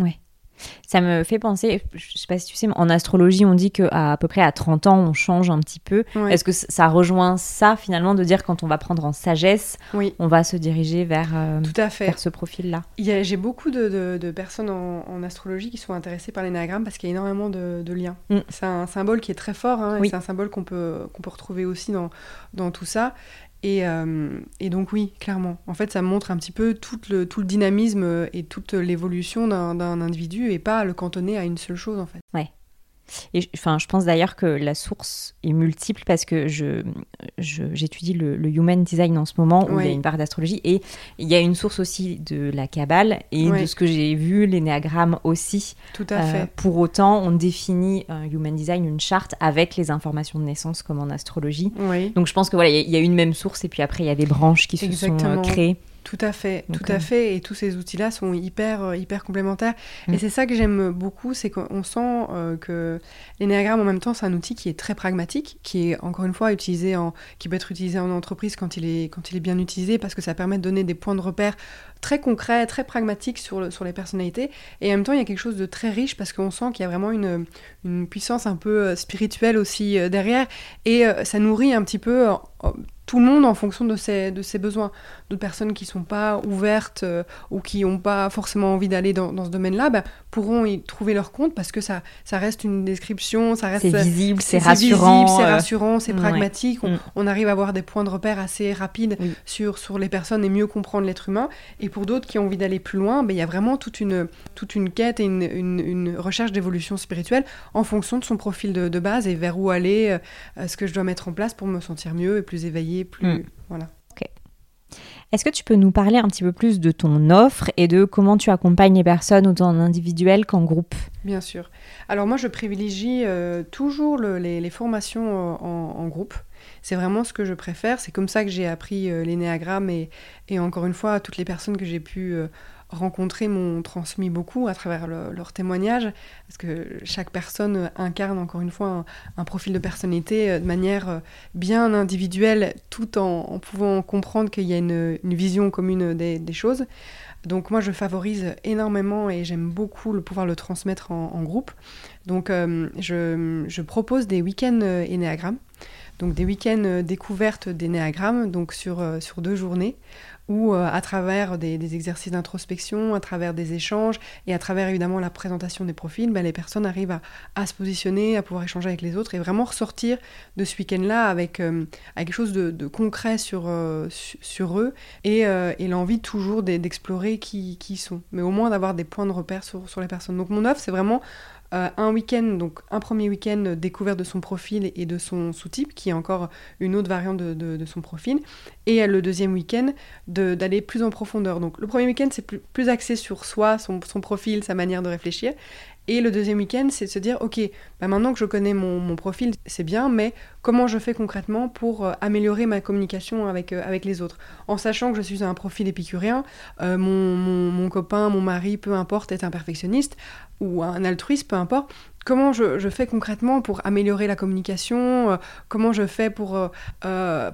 Ça me fait penser, je sais pas si tu sais, en astrologie, on dit qu'à à peu près à 30 ans, on change un petit peu. Est-ce que ça rejoint ça finalement de dire quand on va prendre en sagesse, on va se diriger vers, euh, Tout à fait. ce profil-là? J'ai beaucoup de, personnes en, astrologie qui sont intéressées par l'énagramme parce qu'il y a énormément de, liens. Mm. C'est un symbole qui est très fort, hein, c'est un symbole qu'on peut, qu'on peut retrouver aussi dans, dans tout ça. Euh, et, donc oui, clairement. En fait, ça montre un petit peu tout le, tout le dynamisme et toute l'évolution d'un individu et pas le cantonner à une seule chose en fait. Et enfin, je pense d'ailleurs que la source est multiple parce que je, j'étudie le, human design en ce moment où il y a une part d'astrologie et il y a une source aussi de la cabale et de ce que j'ai vu, l'énéagramme aussi. Tout à fait. Euh, pour autant, on définit un human design, une charte avec les informations de naissance comme en astrologie. Donc je pense que voilà, il y, a une même source et puis après il y a des branches qui se sont euh, créées. Tout à fait, tout à fait. Et tous ces outils-là sont hyper, euh, hyper complémentaires. Et mm. c'est ça que j'aime beaucoup, c'est qu'on sent euh, que l'énéagramme, en même temps, c'est un outil qui est très pragmatique, qui est encore une fois utilisé en, qui peut être utilisé en entreprise quand il est, quand il est bien utilisé, parce que ça permet de donner des points de repère très concrets, très pragmatiques sur, le, sur les personnalités. Et en même temps, il y a quelque chose de très riche parce qu'on sent qu'il y a vraiment une, une puissance un peu euh, spirituelle aussi derrière. Et ça nourrit un petit peu tout le monde en fonction de ses, de ses besoins. D'autres personnes qui ne sont pas ouvertes euh, ou qui n'ont pas forcément envie d'aller dans, dans, ce domaine-là bah, pourront y trouver leur compte parce que ça, ça reste une description, ça reste... C'est visible, c'est rassurant. C'est euh, rassurant, c'est pragmatique. On, mm. on, arrive à avoir des points de repère assez rapides sur, sur les personnes et mieux comprendre l'être humain. Et pour d'autres qui ont envie d'aller plus loin, bah, il y a vraiment toute une, toute une quête et une, une, une recherche d'évolution spirituelle en fonction de son profil de, de, base et vers où aller, euh, ce que je dois mettre en place pour me sentir mieux et plus éveillé plus. Mm. Voilà. Est-ce que tu peux nous parler un petit peu plus de ton offre et de comment tu accompagnes les personnes autant en individuel qu'en groupe? Bien sûr. Alors moi, je privilégie euh, toujours les, formations euh, en, groupe. C'est vraiment ce que je préfère. C'est comme ça que j'ai appris euh, l'énéagramme et, et, encore une fois, toutes les personnes que j'ai pu rencontrés m'ont transmis beaucoup à travers leurs témoignages, parce que chaque personne incarne encore une fois un, profil de personnalité euh, de manière euh, bien individuelle, tout en, pouvant comprendre qu'il y a une, vision commune des, choses. Donc moi je favorise énormément et j'aime beaucoup le pouvoir le transmettre en, groupe. Donc euh, je, propose des week-ends Enneagram Donc des week-ends découvertes des néagrammes, donc sur, sur deux journées, où à travers des, exercices d'introspection, à travers des échanges et à travers évidemment la présentation des profils, ben, les personnes arrivent à, se positionner, à pouvoir échanger avec les autres et vraiment ressortir de ce week-end-là avec, quelque chose de, concret sur, eux et, et l'envie toujours d'explorer qui, qui sont, mais au moins d'avoir des points de repère sur, sur les personnes. Donc mon offre, c'est vraiment euh, un week-end, donc un premier week-end découvert de son profil et de son sous-type, qui est encore une autre variante de, son profil, et le deuxième week-end d'aller plus en profondeur. Donc le premier week-end, c'est plus, axé sur soi, son, profil, sa manière de réfléchir, et le deuxième week-end, c'est de se dire, ok, bah maintenant que je connais mon, profil, c'est bien, mais comment je fais concrètement pour euh, améliorer ma communication avec, euh, avec les autres? En sachant que je suis un profil épicurien, euh, mon, mon, copain, mon mari, peu importe, est un perfectionniste ou un altruiste, peu importe. Comment je, je fais concrètement pour améliorer la communication Comment je fais pour,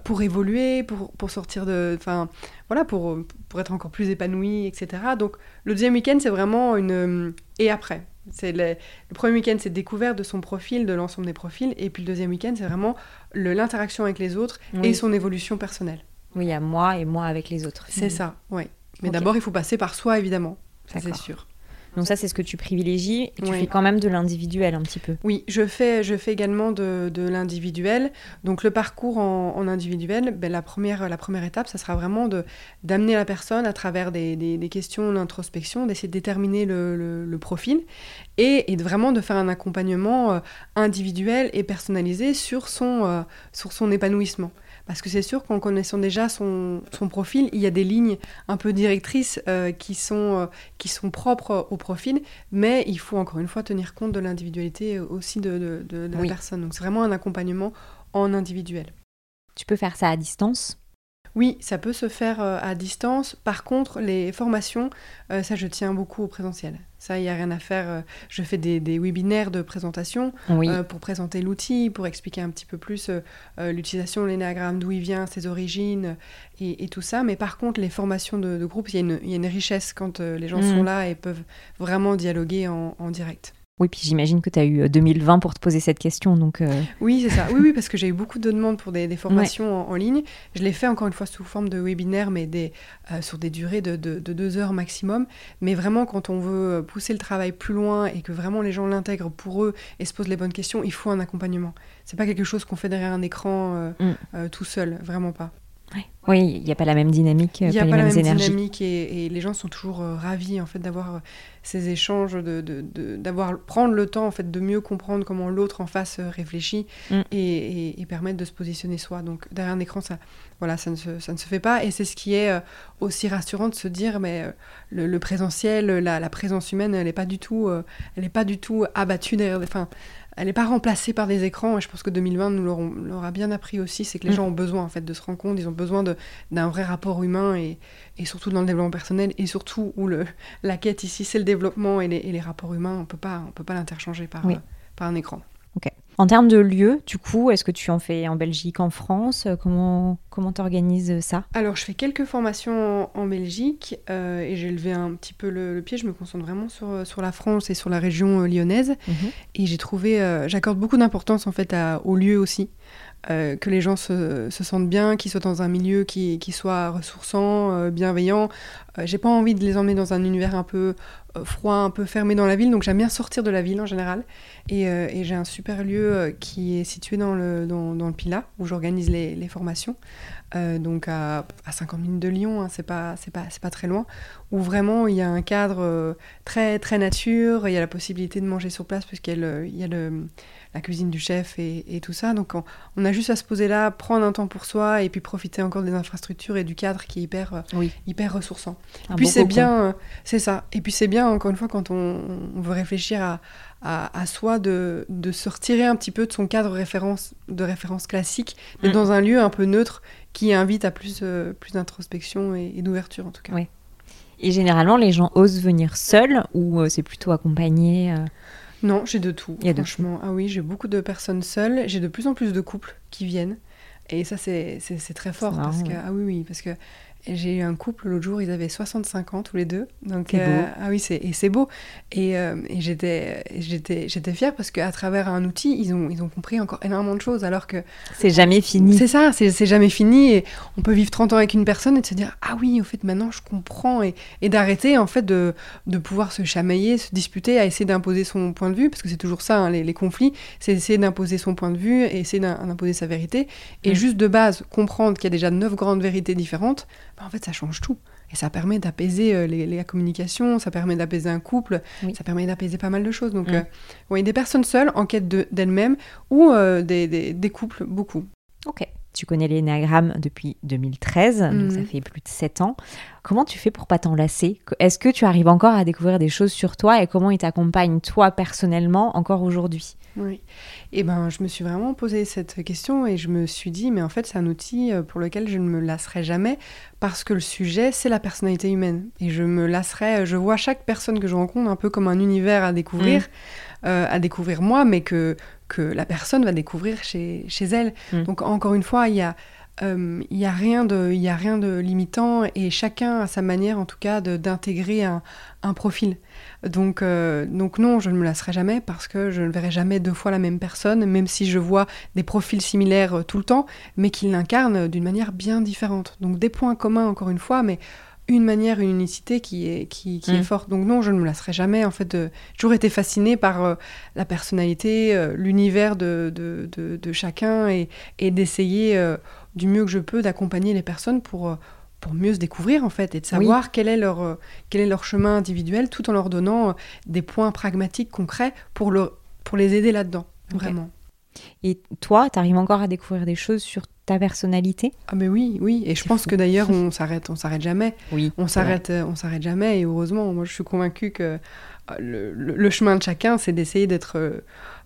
pour évoluer, pour, pour sortir de... Enfin, voilà, pour, pour être encore plus épanoui, etc. Donc, le deuxième week-end, c'est vraiment une... Et après c'est le, premier week-end, c'est découvert de son profil, de l'ensemble des profils, et puis le deuxième week-end, c'est vraiment l'interaction avec les autres et son évolution personnelle. Oui, à moi et moi avec les autres. C'est ça, oui. Mais d'abord, il faut passer par soi, évidemment. c'est sûr. Donc ça, c'est ce que tu privilégies. Et tu fais quand même de l'individuel un petit peu. Oui, je fais, je fais également de, de l'individuel. Donc le parcours en, individuel, ben, la, première, la première étape, ça sera vraiment d'amener la personne à travers des, des, questions d'introspection, d'essayer de déterminer le, le, profil et, et, vraiment de faire un accompagnement euh, individuel et personnalisé sur son, euh, sur son épanouissement. Parce que c'est sûr qu'en connaissant déjà son, profil, il y a des lignes un peu directrices euh, qui, sont, euh, qui sont propres au profil, mais il faut encore une fois tenir compte de l'individualité aussi de, la personne. Donc c'est vraiment un accompagnement en individuel. Tu peux faire ça à distance? Oui, ça peut se faire euh, à distance. Par contre, les formations, euh, ça, je tiens beaucoup au présentiel. Ça, il n'y a rien à faire. Euh, je fais des, webinaires de présentation pour présenter l'outil, pour expliquer un petit peu plus l'utilisation de l'énagramme, d'où il vient, ses origines et, tout ça. Mais par contre, les formations de, groupe, il y, a une richesse quand les gens sont mmh. là et peuvent vraiment dialoguer en direct. Oui, puis j'imagine que tu as eu 2020 euh, pour te poser cette question. Donc, euh. Oui, c'est ça. Oui, oui, parce que j'ai eu beaucoup de demandes pour des, formations en, ligne. Je l'ai fait encore une fois sous forme de webinaire, mais des, euh, sur des durées de, deux heures maximum. Mais vraiment, quand on veut pousser le travail plus loin et que vraiment les gens l'intègrent pour eux et se posent les bonnes questions, il faut un accompagnement. C'est pas quelque chose qu'on fait derrière un écran mm. tout seul, vraiment pas. Oui, il n'y a pas la même dynamique, il n'y a pas, la même dynamique et, les gens sont toujours euh, ravis en fait d'avoir euh, ces échanges, de, d'avoir prendre le temps en fait de mieux comprendre comment l'autre en face euh, réfléchit mm. et, permettre de se positionner soi. Donc derrière un écran, ça, voilà, ça ne se, ça ne se fait pas et c'est ce qui est aussi rassurant de se dire mais le, présentiel, la, présence humaine, elle n'est pas du tout, elle est pas du tout abattue derrière. Enfin, elle n'est pas remplacée par des écrans. Et je pense que 2020 nous l'aura bien appris aussi. C'est que les mm. gens ont besoin en fait de se rendre compte. Ils ont besoin d'un vrai rapport humain et, surtout dans le développement personnel et surtout où le, la quête ici c'est le développement et les, rapports humains. On peut pas on peut pas l'interchanger par, par un écran. Ok. En termes de lieux, du coup, est-ce que tu en fais en Belgique, en France? Comment comment t'organises ça? Alors, je fais quelques formations en, Belgique euh, et j'ai levé un petit peu le, pied. Je me concentre vraiment sur, sur la France et sur la région euh, lyonnaise. Mhm. Et j'ai trouvé, euh, j'accorde beaucoup d'importance en fait à, aux lieux aussi. Que les gens se, se sentent bien, qu'ils soient dans un milieu qui, soit ressourçant, bienveillant. j'ai pas envie de les emmener dans un univers un peu froid, un peu fermé dans la ville, donc j'aime bien sortir de la ville en général. Et, j'ai un super lieu qui est situé dans le, dans, le Pila, où j'organise les, les, formations. Euh, donc à, 50 minutes de Lyon, hein, c'est pas, c'est pas, c'est pas très loin, où vraiment il y a un cadre euh, très, très nature, il y a la possibilité de manger sur place puisqu'il y a le, la cuisine du chef et, tout ça. Donc on, a juste à se poser là, prendre un temps pour soi et puis profiter encore des infrastructures et du cadre qui est hyper, euh, hyper ressourçant. et puis c'est bien, c'est ça. Et puis c'est bien encore une fois quand on, veut réfléchir à, à, soi de, de, se retirer un petit peu de son cadre référence, de référence classique, d'être mm. dans un lieu un peu neutre qui invite à plus, euh, plus d'introspection et, d'ouverture en tout cas. Oui. Et généralement, les gens osent venir seuls ou euh, c'est plutôt accompagné euh? Non, j'ai de tout. Il franchement. ah oui, j'ai beaucoup de personnes seules. J'ai de plus en plus de couples qui viennent. Et ça, c'est très fort. Parce que, ah oui, oui, parce que j'ai eu un couple l'autre jour, ils avaient 65 ans tous les deux. Donc, euh, ah oui, c'est, et c'est beau. Et, euh, et j'étais, j'étais, j'étais fière parce qu'à travers un outil, ils ont, ils ont compris encore énormément de choses. Alors que. C'est jamais fini. C'est ça, c'est, c'est jamais fini. Et on peut vivre 30 ans avec une personne et de se dire Ah oui, au fait, maintenant je comprends. Et, et d'arrêter, en fait, de, de pouvoir se chamailler, se disputer, à essayer d'imposer son point de vue. Parce que c'est toujours ça, hein, les, les, conflits. C'est essayer d'imposer son point de vue et essayer d'imposer sa vérité. Et mm. juste de base, comprendre qu'il y a déjà neuf grandes vérités différentes en fait, ça change tout. Et ça permet d'apaiser euh, les, la communication, ça permet d'apaiser un couple, ça permet d'apaiser pas mal de choses. Donc, mm. euh, des personnes seules en quête d'elles-mêmes ou euh, des, des, couples, beaucoup. Ok. Tu connais l'énéagramme depuis 2013, donc mm. ça fait plus de 7 ans. Comment tu fais pour pas t'enlacer? Est-ce que tu arrives encore à découvrir des choses sur toi et comment il t'accompagne toi personnellement encore aujourd'hui? Oui. Et eh ben, je me suis vraiment posé cette question et je me suis dit, mais en fait, c'est un outil euh, pour lequel je ne me lasserai jamais parce que le sujet, c'est la personnalité humaine. Et je me lasserai, je vois chaque personne que je rencontre un peu comme un univers à découvrir, mm. Euh, à découvrir moi, mais que, que la personne va découvrir chez, chez elle. Mm. Donc, encore une fois, il y a il euh, n'y a, rien de, y a rien de limitant et chacun a sa manière en tout cas d'intégrer un, un, profil. Donc, euh, donc non, je ne me lasserai jamais parce que je ne verrai jamais deux fois la même personne, même si je vois des profils similaires tout le temps, mais qu'ils l'incarnent d'une manière bien différente. Donc des points communs encore une fois, mais une manière, une unicité qui est, qui, qui est mm. forte. Donc non, je ne me lasserai jamais. En fait, j'ai toujours été fascinée par la personnalité, l'univers de, de, de, de, chacun et, et d'essayer du mieux que je peux d'accompagner les personnes pour, euh, pour mieux se découvrir en fait et de savoir quel, est leur, euh, quel est leur chemin individuel tout en leur donnant euh, des points pragmatiques, concrets pour, le, pour les aider là-dedans, vraiment. Et toi, tu arrives encore à découvrir des choses sur ta personnalité? Ah mais oui, oui. Et je pense que d'ailleurs, on s'arrête, on s'arrête jamais. Oui. On s'arrête, on s'arrête jamais. Et heureusement, moi, je suis convaincue que le, le chemin de chacun, c'est d'essayer d'être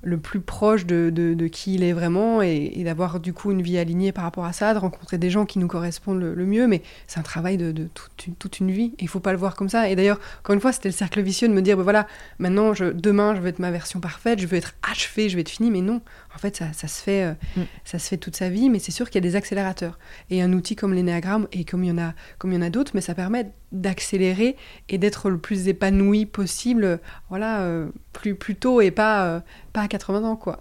le plus proche de, de, qui il est vraiment et, d'avoir du coup une vie alignée par rapport à ça, de rencontrer des gens qui nous correspondent le, mieux. Mais c'est un travail de, de toute, une, toute, une, vie et il faut pas le voir comme ça. Et d'ailleurs, encore une fois, c'était le cercle vicieux de me dire, ben voilà, maintenant, je, demain, je veux être ma version parfaite, je veux être achevé, je vais être fini. Mais non, en fait, ça, ça se, fait, euh, mm. ça se fait toute sa vie, mais c'est sûr qu'il y a des accélérateurs. Et un outil comme l'énéagramme, et comme il y en a, comme il y en a d'autres, mais ça permet d'accélérer et d'être le plus épanoui possible, voilà, euh, plus, plus tôt et pas, euh, pas à 80 ans, quoi.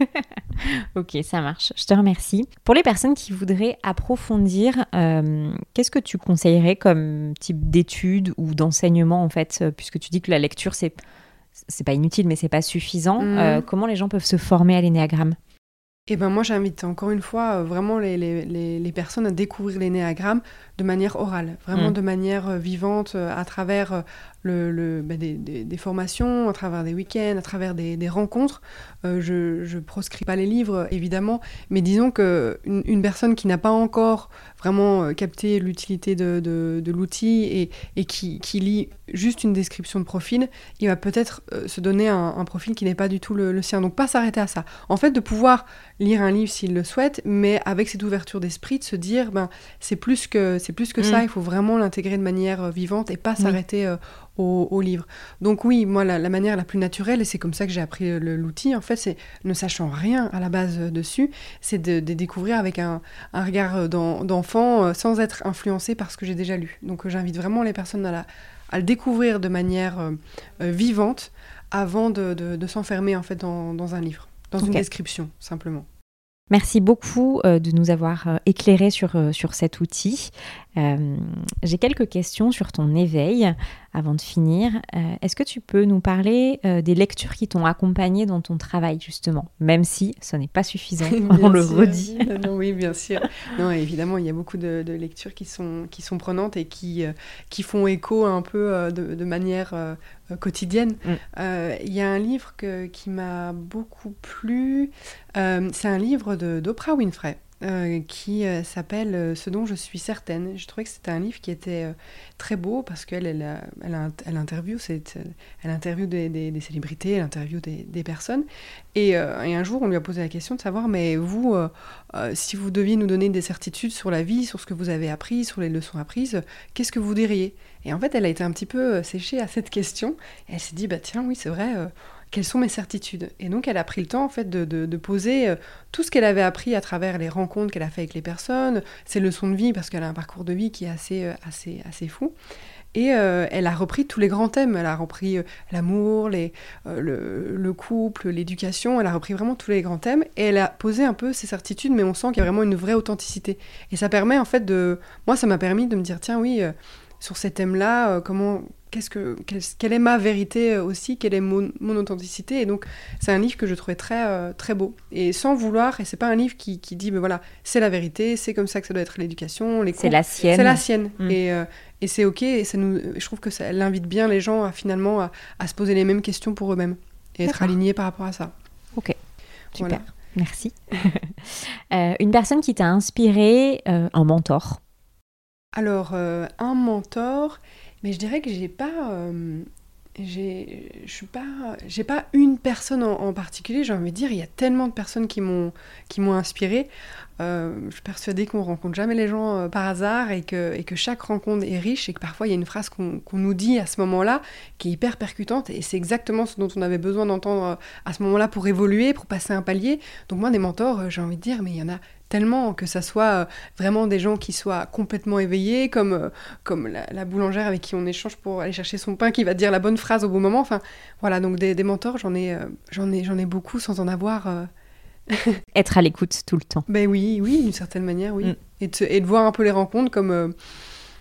ok, ça marche. Je te remercie. Pour les personnes qui voudraient approfondir, qu'est-ce que tu conseillerais comme type d'études ou d'enseignement, en fait, puisque tu dis que la lecture, c'est c'est pas inutile, mais c'est pas suffisant. Mhm. Euh, comment les gens peuvent se former à l'énéagramme? Eh ben moi j'invite encore une fois euh, vraiment les, les, les, personnes à découvrir l'énéagramme de manière orale, vraiment mhm. de manière euh, vivante à travers le, bah, des, des, formations, à travers des week-ends, à travers des, des rencontres. je ne proscris pas les livres évidemment, mais disons qu'une une personne qui n'a pas encore vraiment capté l'utilité de, de, de l'outil et, et qui, qui lit juste une description de profil, il va peut-être euh, se donner un, profil qui n'est pas du tout le, sien. Donc pas s'arrêter à ça. En fait, de pouvoir lire un livre s'il le souhaite, mais avec cette ouverture d'esprit, de se dire, ben c'est plus que c'est plus que ça. Mm. Il faut vraiment l'intégrer de manière euh, vivante et pas s'arrêter euh, au, livre. Donc oui, moi la, manière la plus naturelle, et c'est comme ça que j'ai appris l'outil, en fait, c'est ne sachant rien à la base dessus, c'est de, découvrir avec un, un regard d'enfant sans être influencé par ce que j'ai déjà lu. Donc j'invite vraiment les personnes à la à le découvrir de manière euh, euh, vivante avant de, s'enfermer en fait dans, un livre, dans une description simplement. Merci beaucoup euh, de nous avoir éclairé sur, sur cet outil. J'ai quelques questions sur ton éveil avant de finir, euh, est-ce que tu peux nous parler euh, des lectures qui t'ont accompagné dans ton travail, justement, même si ce n'est pas suffisant, on le redit. oui, bien sûr. Non, évidemment, il y a beaucoup de, lectures qui sont, qui sont prenantes et qui, euh, qui font écho un peu de, manière quotidienne. Mm. Il y a un livre que, qui m'a beaucoup plu. C'est un livre d'Oprah Winfrey. Euh, qui euh, s'appelle euh, Ce dont je suis certaine. Je trouvais que c'était un livre qui était très beau parce qu'elle elle, elle, elle, interviewe, elle interviewe des, célébrités, elle interviewe des, personnes. Et, un jour, on lui a posé la question de savoir, mais vous, si vous deviez nous donner des certitudes sur la vie, sur ce que vous avez appris, sur les leçons apprises, qu'est-ce que vous diriez? Et en fait, elle a été un petit peu séchée à cette question. Elle s'est dit, bah tiens, oui, c'est vrai quelles sont mes certitudes. Et donc elle a pris le temps en fait de, de, poser euh, tout ce qu'elle avait appris à travers les rencontres qu'elle a fait avec les personnes, ses leçons de vie, parce qu'elle a un parcours de vie qui est assez, euh, assez, assez fou. Et euh, elle a repris tous les grands thèmes. Elle a repris l'amour, le, le, couple, l'éducation. Elle a repris vraiment tous les grands thèmes. Et elle a posé un peu ses certitudes, mais on sent qu'il y a vraiment une vraie authenticité. Et ça permet en fait de... Moi, ça m'a permis de me dire, tiens, oui, sur ces thèmes-là, comment, qu'est-ce que, quelle est ma vérité euh, aussi, quelle est mon, authenticité. Et donc, c'est un livre que je trouvais très, euh, très beau. Et sans vouloir, et c'est pas un livre qui, qui dit, mais voilà, c'est la vérité, c'est comme ça que ça doit être l'éducation. C'est la sienne. C'est la sienne. Mm. Et, euh, et c'est OK. Et ça nous, je trouve que ça invite bien les gens à finalement à, à se poser les mêmes questions pour eux-mêmes et être alignés par rapport à ça. Ok, super. Merci. une personne qui t'a inspiré, un mentor Alors, un mentor, mais je dirais que j'ai pas. Euh, je suis pas j'ai pas une personne en, particulier j'ai envie de dire il y a tellement de personnes qui m'ont qui m'ont inspiré euh, je suis persuadée qu'on rencontre jamais les gens euh, par hasard et que, et que chaque rencontre est riche et que parfois il y a une phrase qu'on nous dit à ce moment-là qui est hyper percutante et c'est exactement ce dont on avait besoin d'entendre à ce moment-là pour évoluer, pour passer un palier. Donc moi des mentors, j'ai envie de dire, mais il y en a tellement, que ça soit euh, vraiment des gens qui soient complètement éveillés, comme, euh, comme la, boulangère avec qui on échange pour aller chercher son pain, qui va dire la bonne phrase au bon moment. Enfin, voilà, donc des, mentors, j'en ai, euh, j'en ai, j'en ai beaucoup sans en avoir. Être à l'écoute tout le temps. Ben oui, oui, d'une certaine manière, oui. Mm. Et, de, et, de, voir un peu les rencontres comme,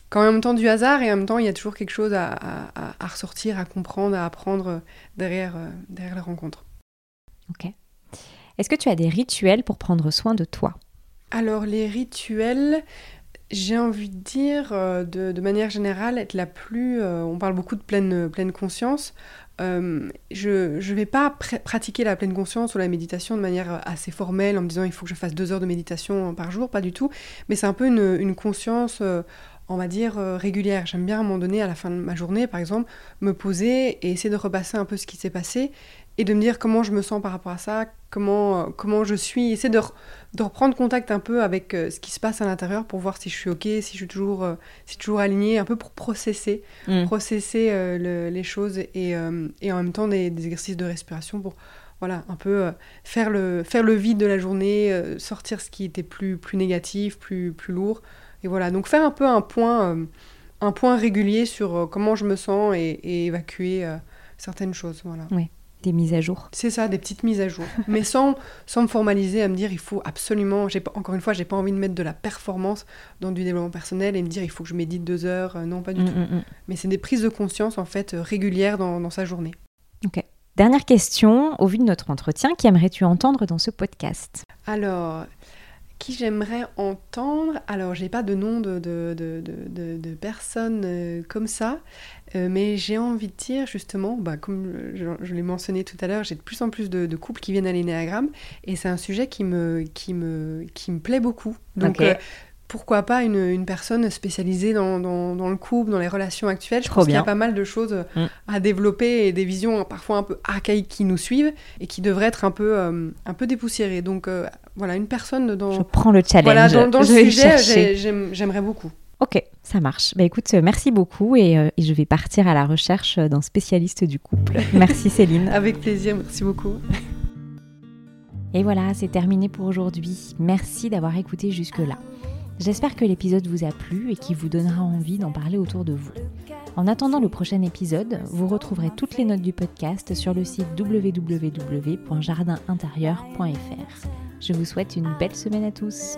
quand en même temps du hasard et en même temps il y a toujours quelque chose à, à, ressortir, à comprendre, à apprendre derrière, derrière les rencontres. Ok. Est-ce que tu as des rituels pour prendre soin de toi? Alors les rituels, j'ai envie de dire euh, de, manière générale être la plus... Euh, on parle beaucoup de pleine, conscience. Euh, je ne vais pas pratiquer la pleine conscience ou la méditation de manière assez formelle en me disant il faut que je fasse deux heures de méditation par jour, pas du tout. Mais c'est un peu une, une conscience on va dire, régulière. J'aime bien à un moment donné, à la fin de ma journée, par exemple, me poser et essayer de repasser un peu ce qui s'est passé et de me dire comment je me sens par rapport à ça, comment, euh, comment je suis, essayer de, de, reprendre contact un peu avec euh, ce qui se passe à l'intérieur pour voir si je suis ok, si je suis toujours, euh, si toujours alignée, un peu pour processer, mm. processer les choses et, et, en même temps des, exercices de respiration pour voilà, un peu faire, le, faire le vide de la journée, sortir ce qui était plus, plus négatif, plus, plus lourd. Et voilà, donc faire un peu un point, un point régulier sur comment je me sens et, et évacuer certaines choses. Voilà. Oui des mises à jour. C'est ça, des petites mises à jour. Mais sans, sans me formaliser à me dire il faut absolument. Pas, encore une fois, j'ai pas envie de mettre de la performance dans du développement personnel et me dire il faut que je médite deux heures. Euh, non, pas du mm, tout. Mm, mm. Mais c'est des prises de conscience en fait euh, régulières dans, dans sa journée. Ok. Dernière question, au vu de notre entretien, qui aimerais-tu entendre dans ce podcast? Alors, qui j'aimerais entendre Alors, j'ai pas de nom de, de, de, de, de personnes euh, comme ça, euh, mais j'ai envie de dire justement, bah, comme je, l'ai mentionné tout à l'heure, j'ai de plus en plus de, couples qui viennent à l'énéagramme et c'est un sujet qui me, qui me, qui me plaît beaucoup. Donc euh, pourquoi pas une, une, personne spécialisée dans, dans, dans, le couple, dans les relations actuelles Je pense qu'il y a pas mal de choses mm. à développer et des visions parfois un peu archaïques qui nous suivent et qui devraient être un peu, euh, un peu dépoussiérées. Donc voilà, une personne dans... Je prends le challenge. Voilà, dans, dans le sujet, j'aimerais beaucoup. Ok, ça marche. Bah écoute, euh, merci beaucoup euh, et, je vais partir à la recherche d'un spécialiste du couple. Merci Céline. Avec plaisir, merci beaucoup. Et voilà, c'est terminé pour aujourd'hui. Merci d'avoir écouté jusque-là. J'espère que l'épisode vous a plu et qu'il vous donnera envie d'en parler autour de vous. En attendant le prochain épisode, vous retrouverez toutes les notes du podcast sur le site www.jardinintérieur.fr. Je vous souhaite une belle semaine à tous.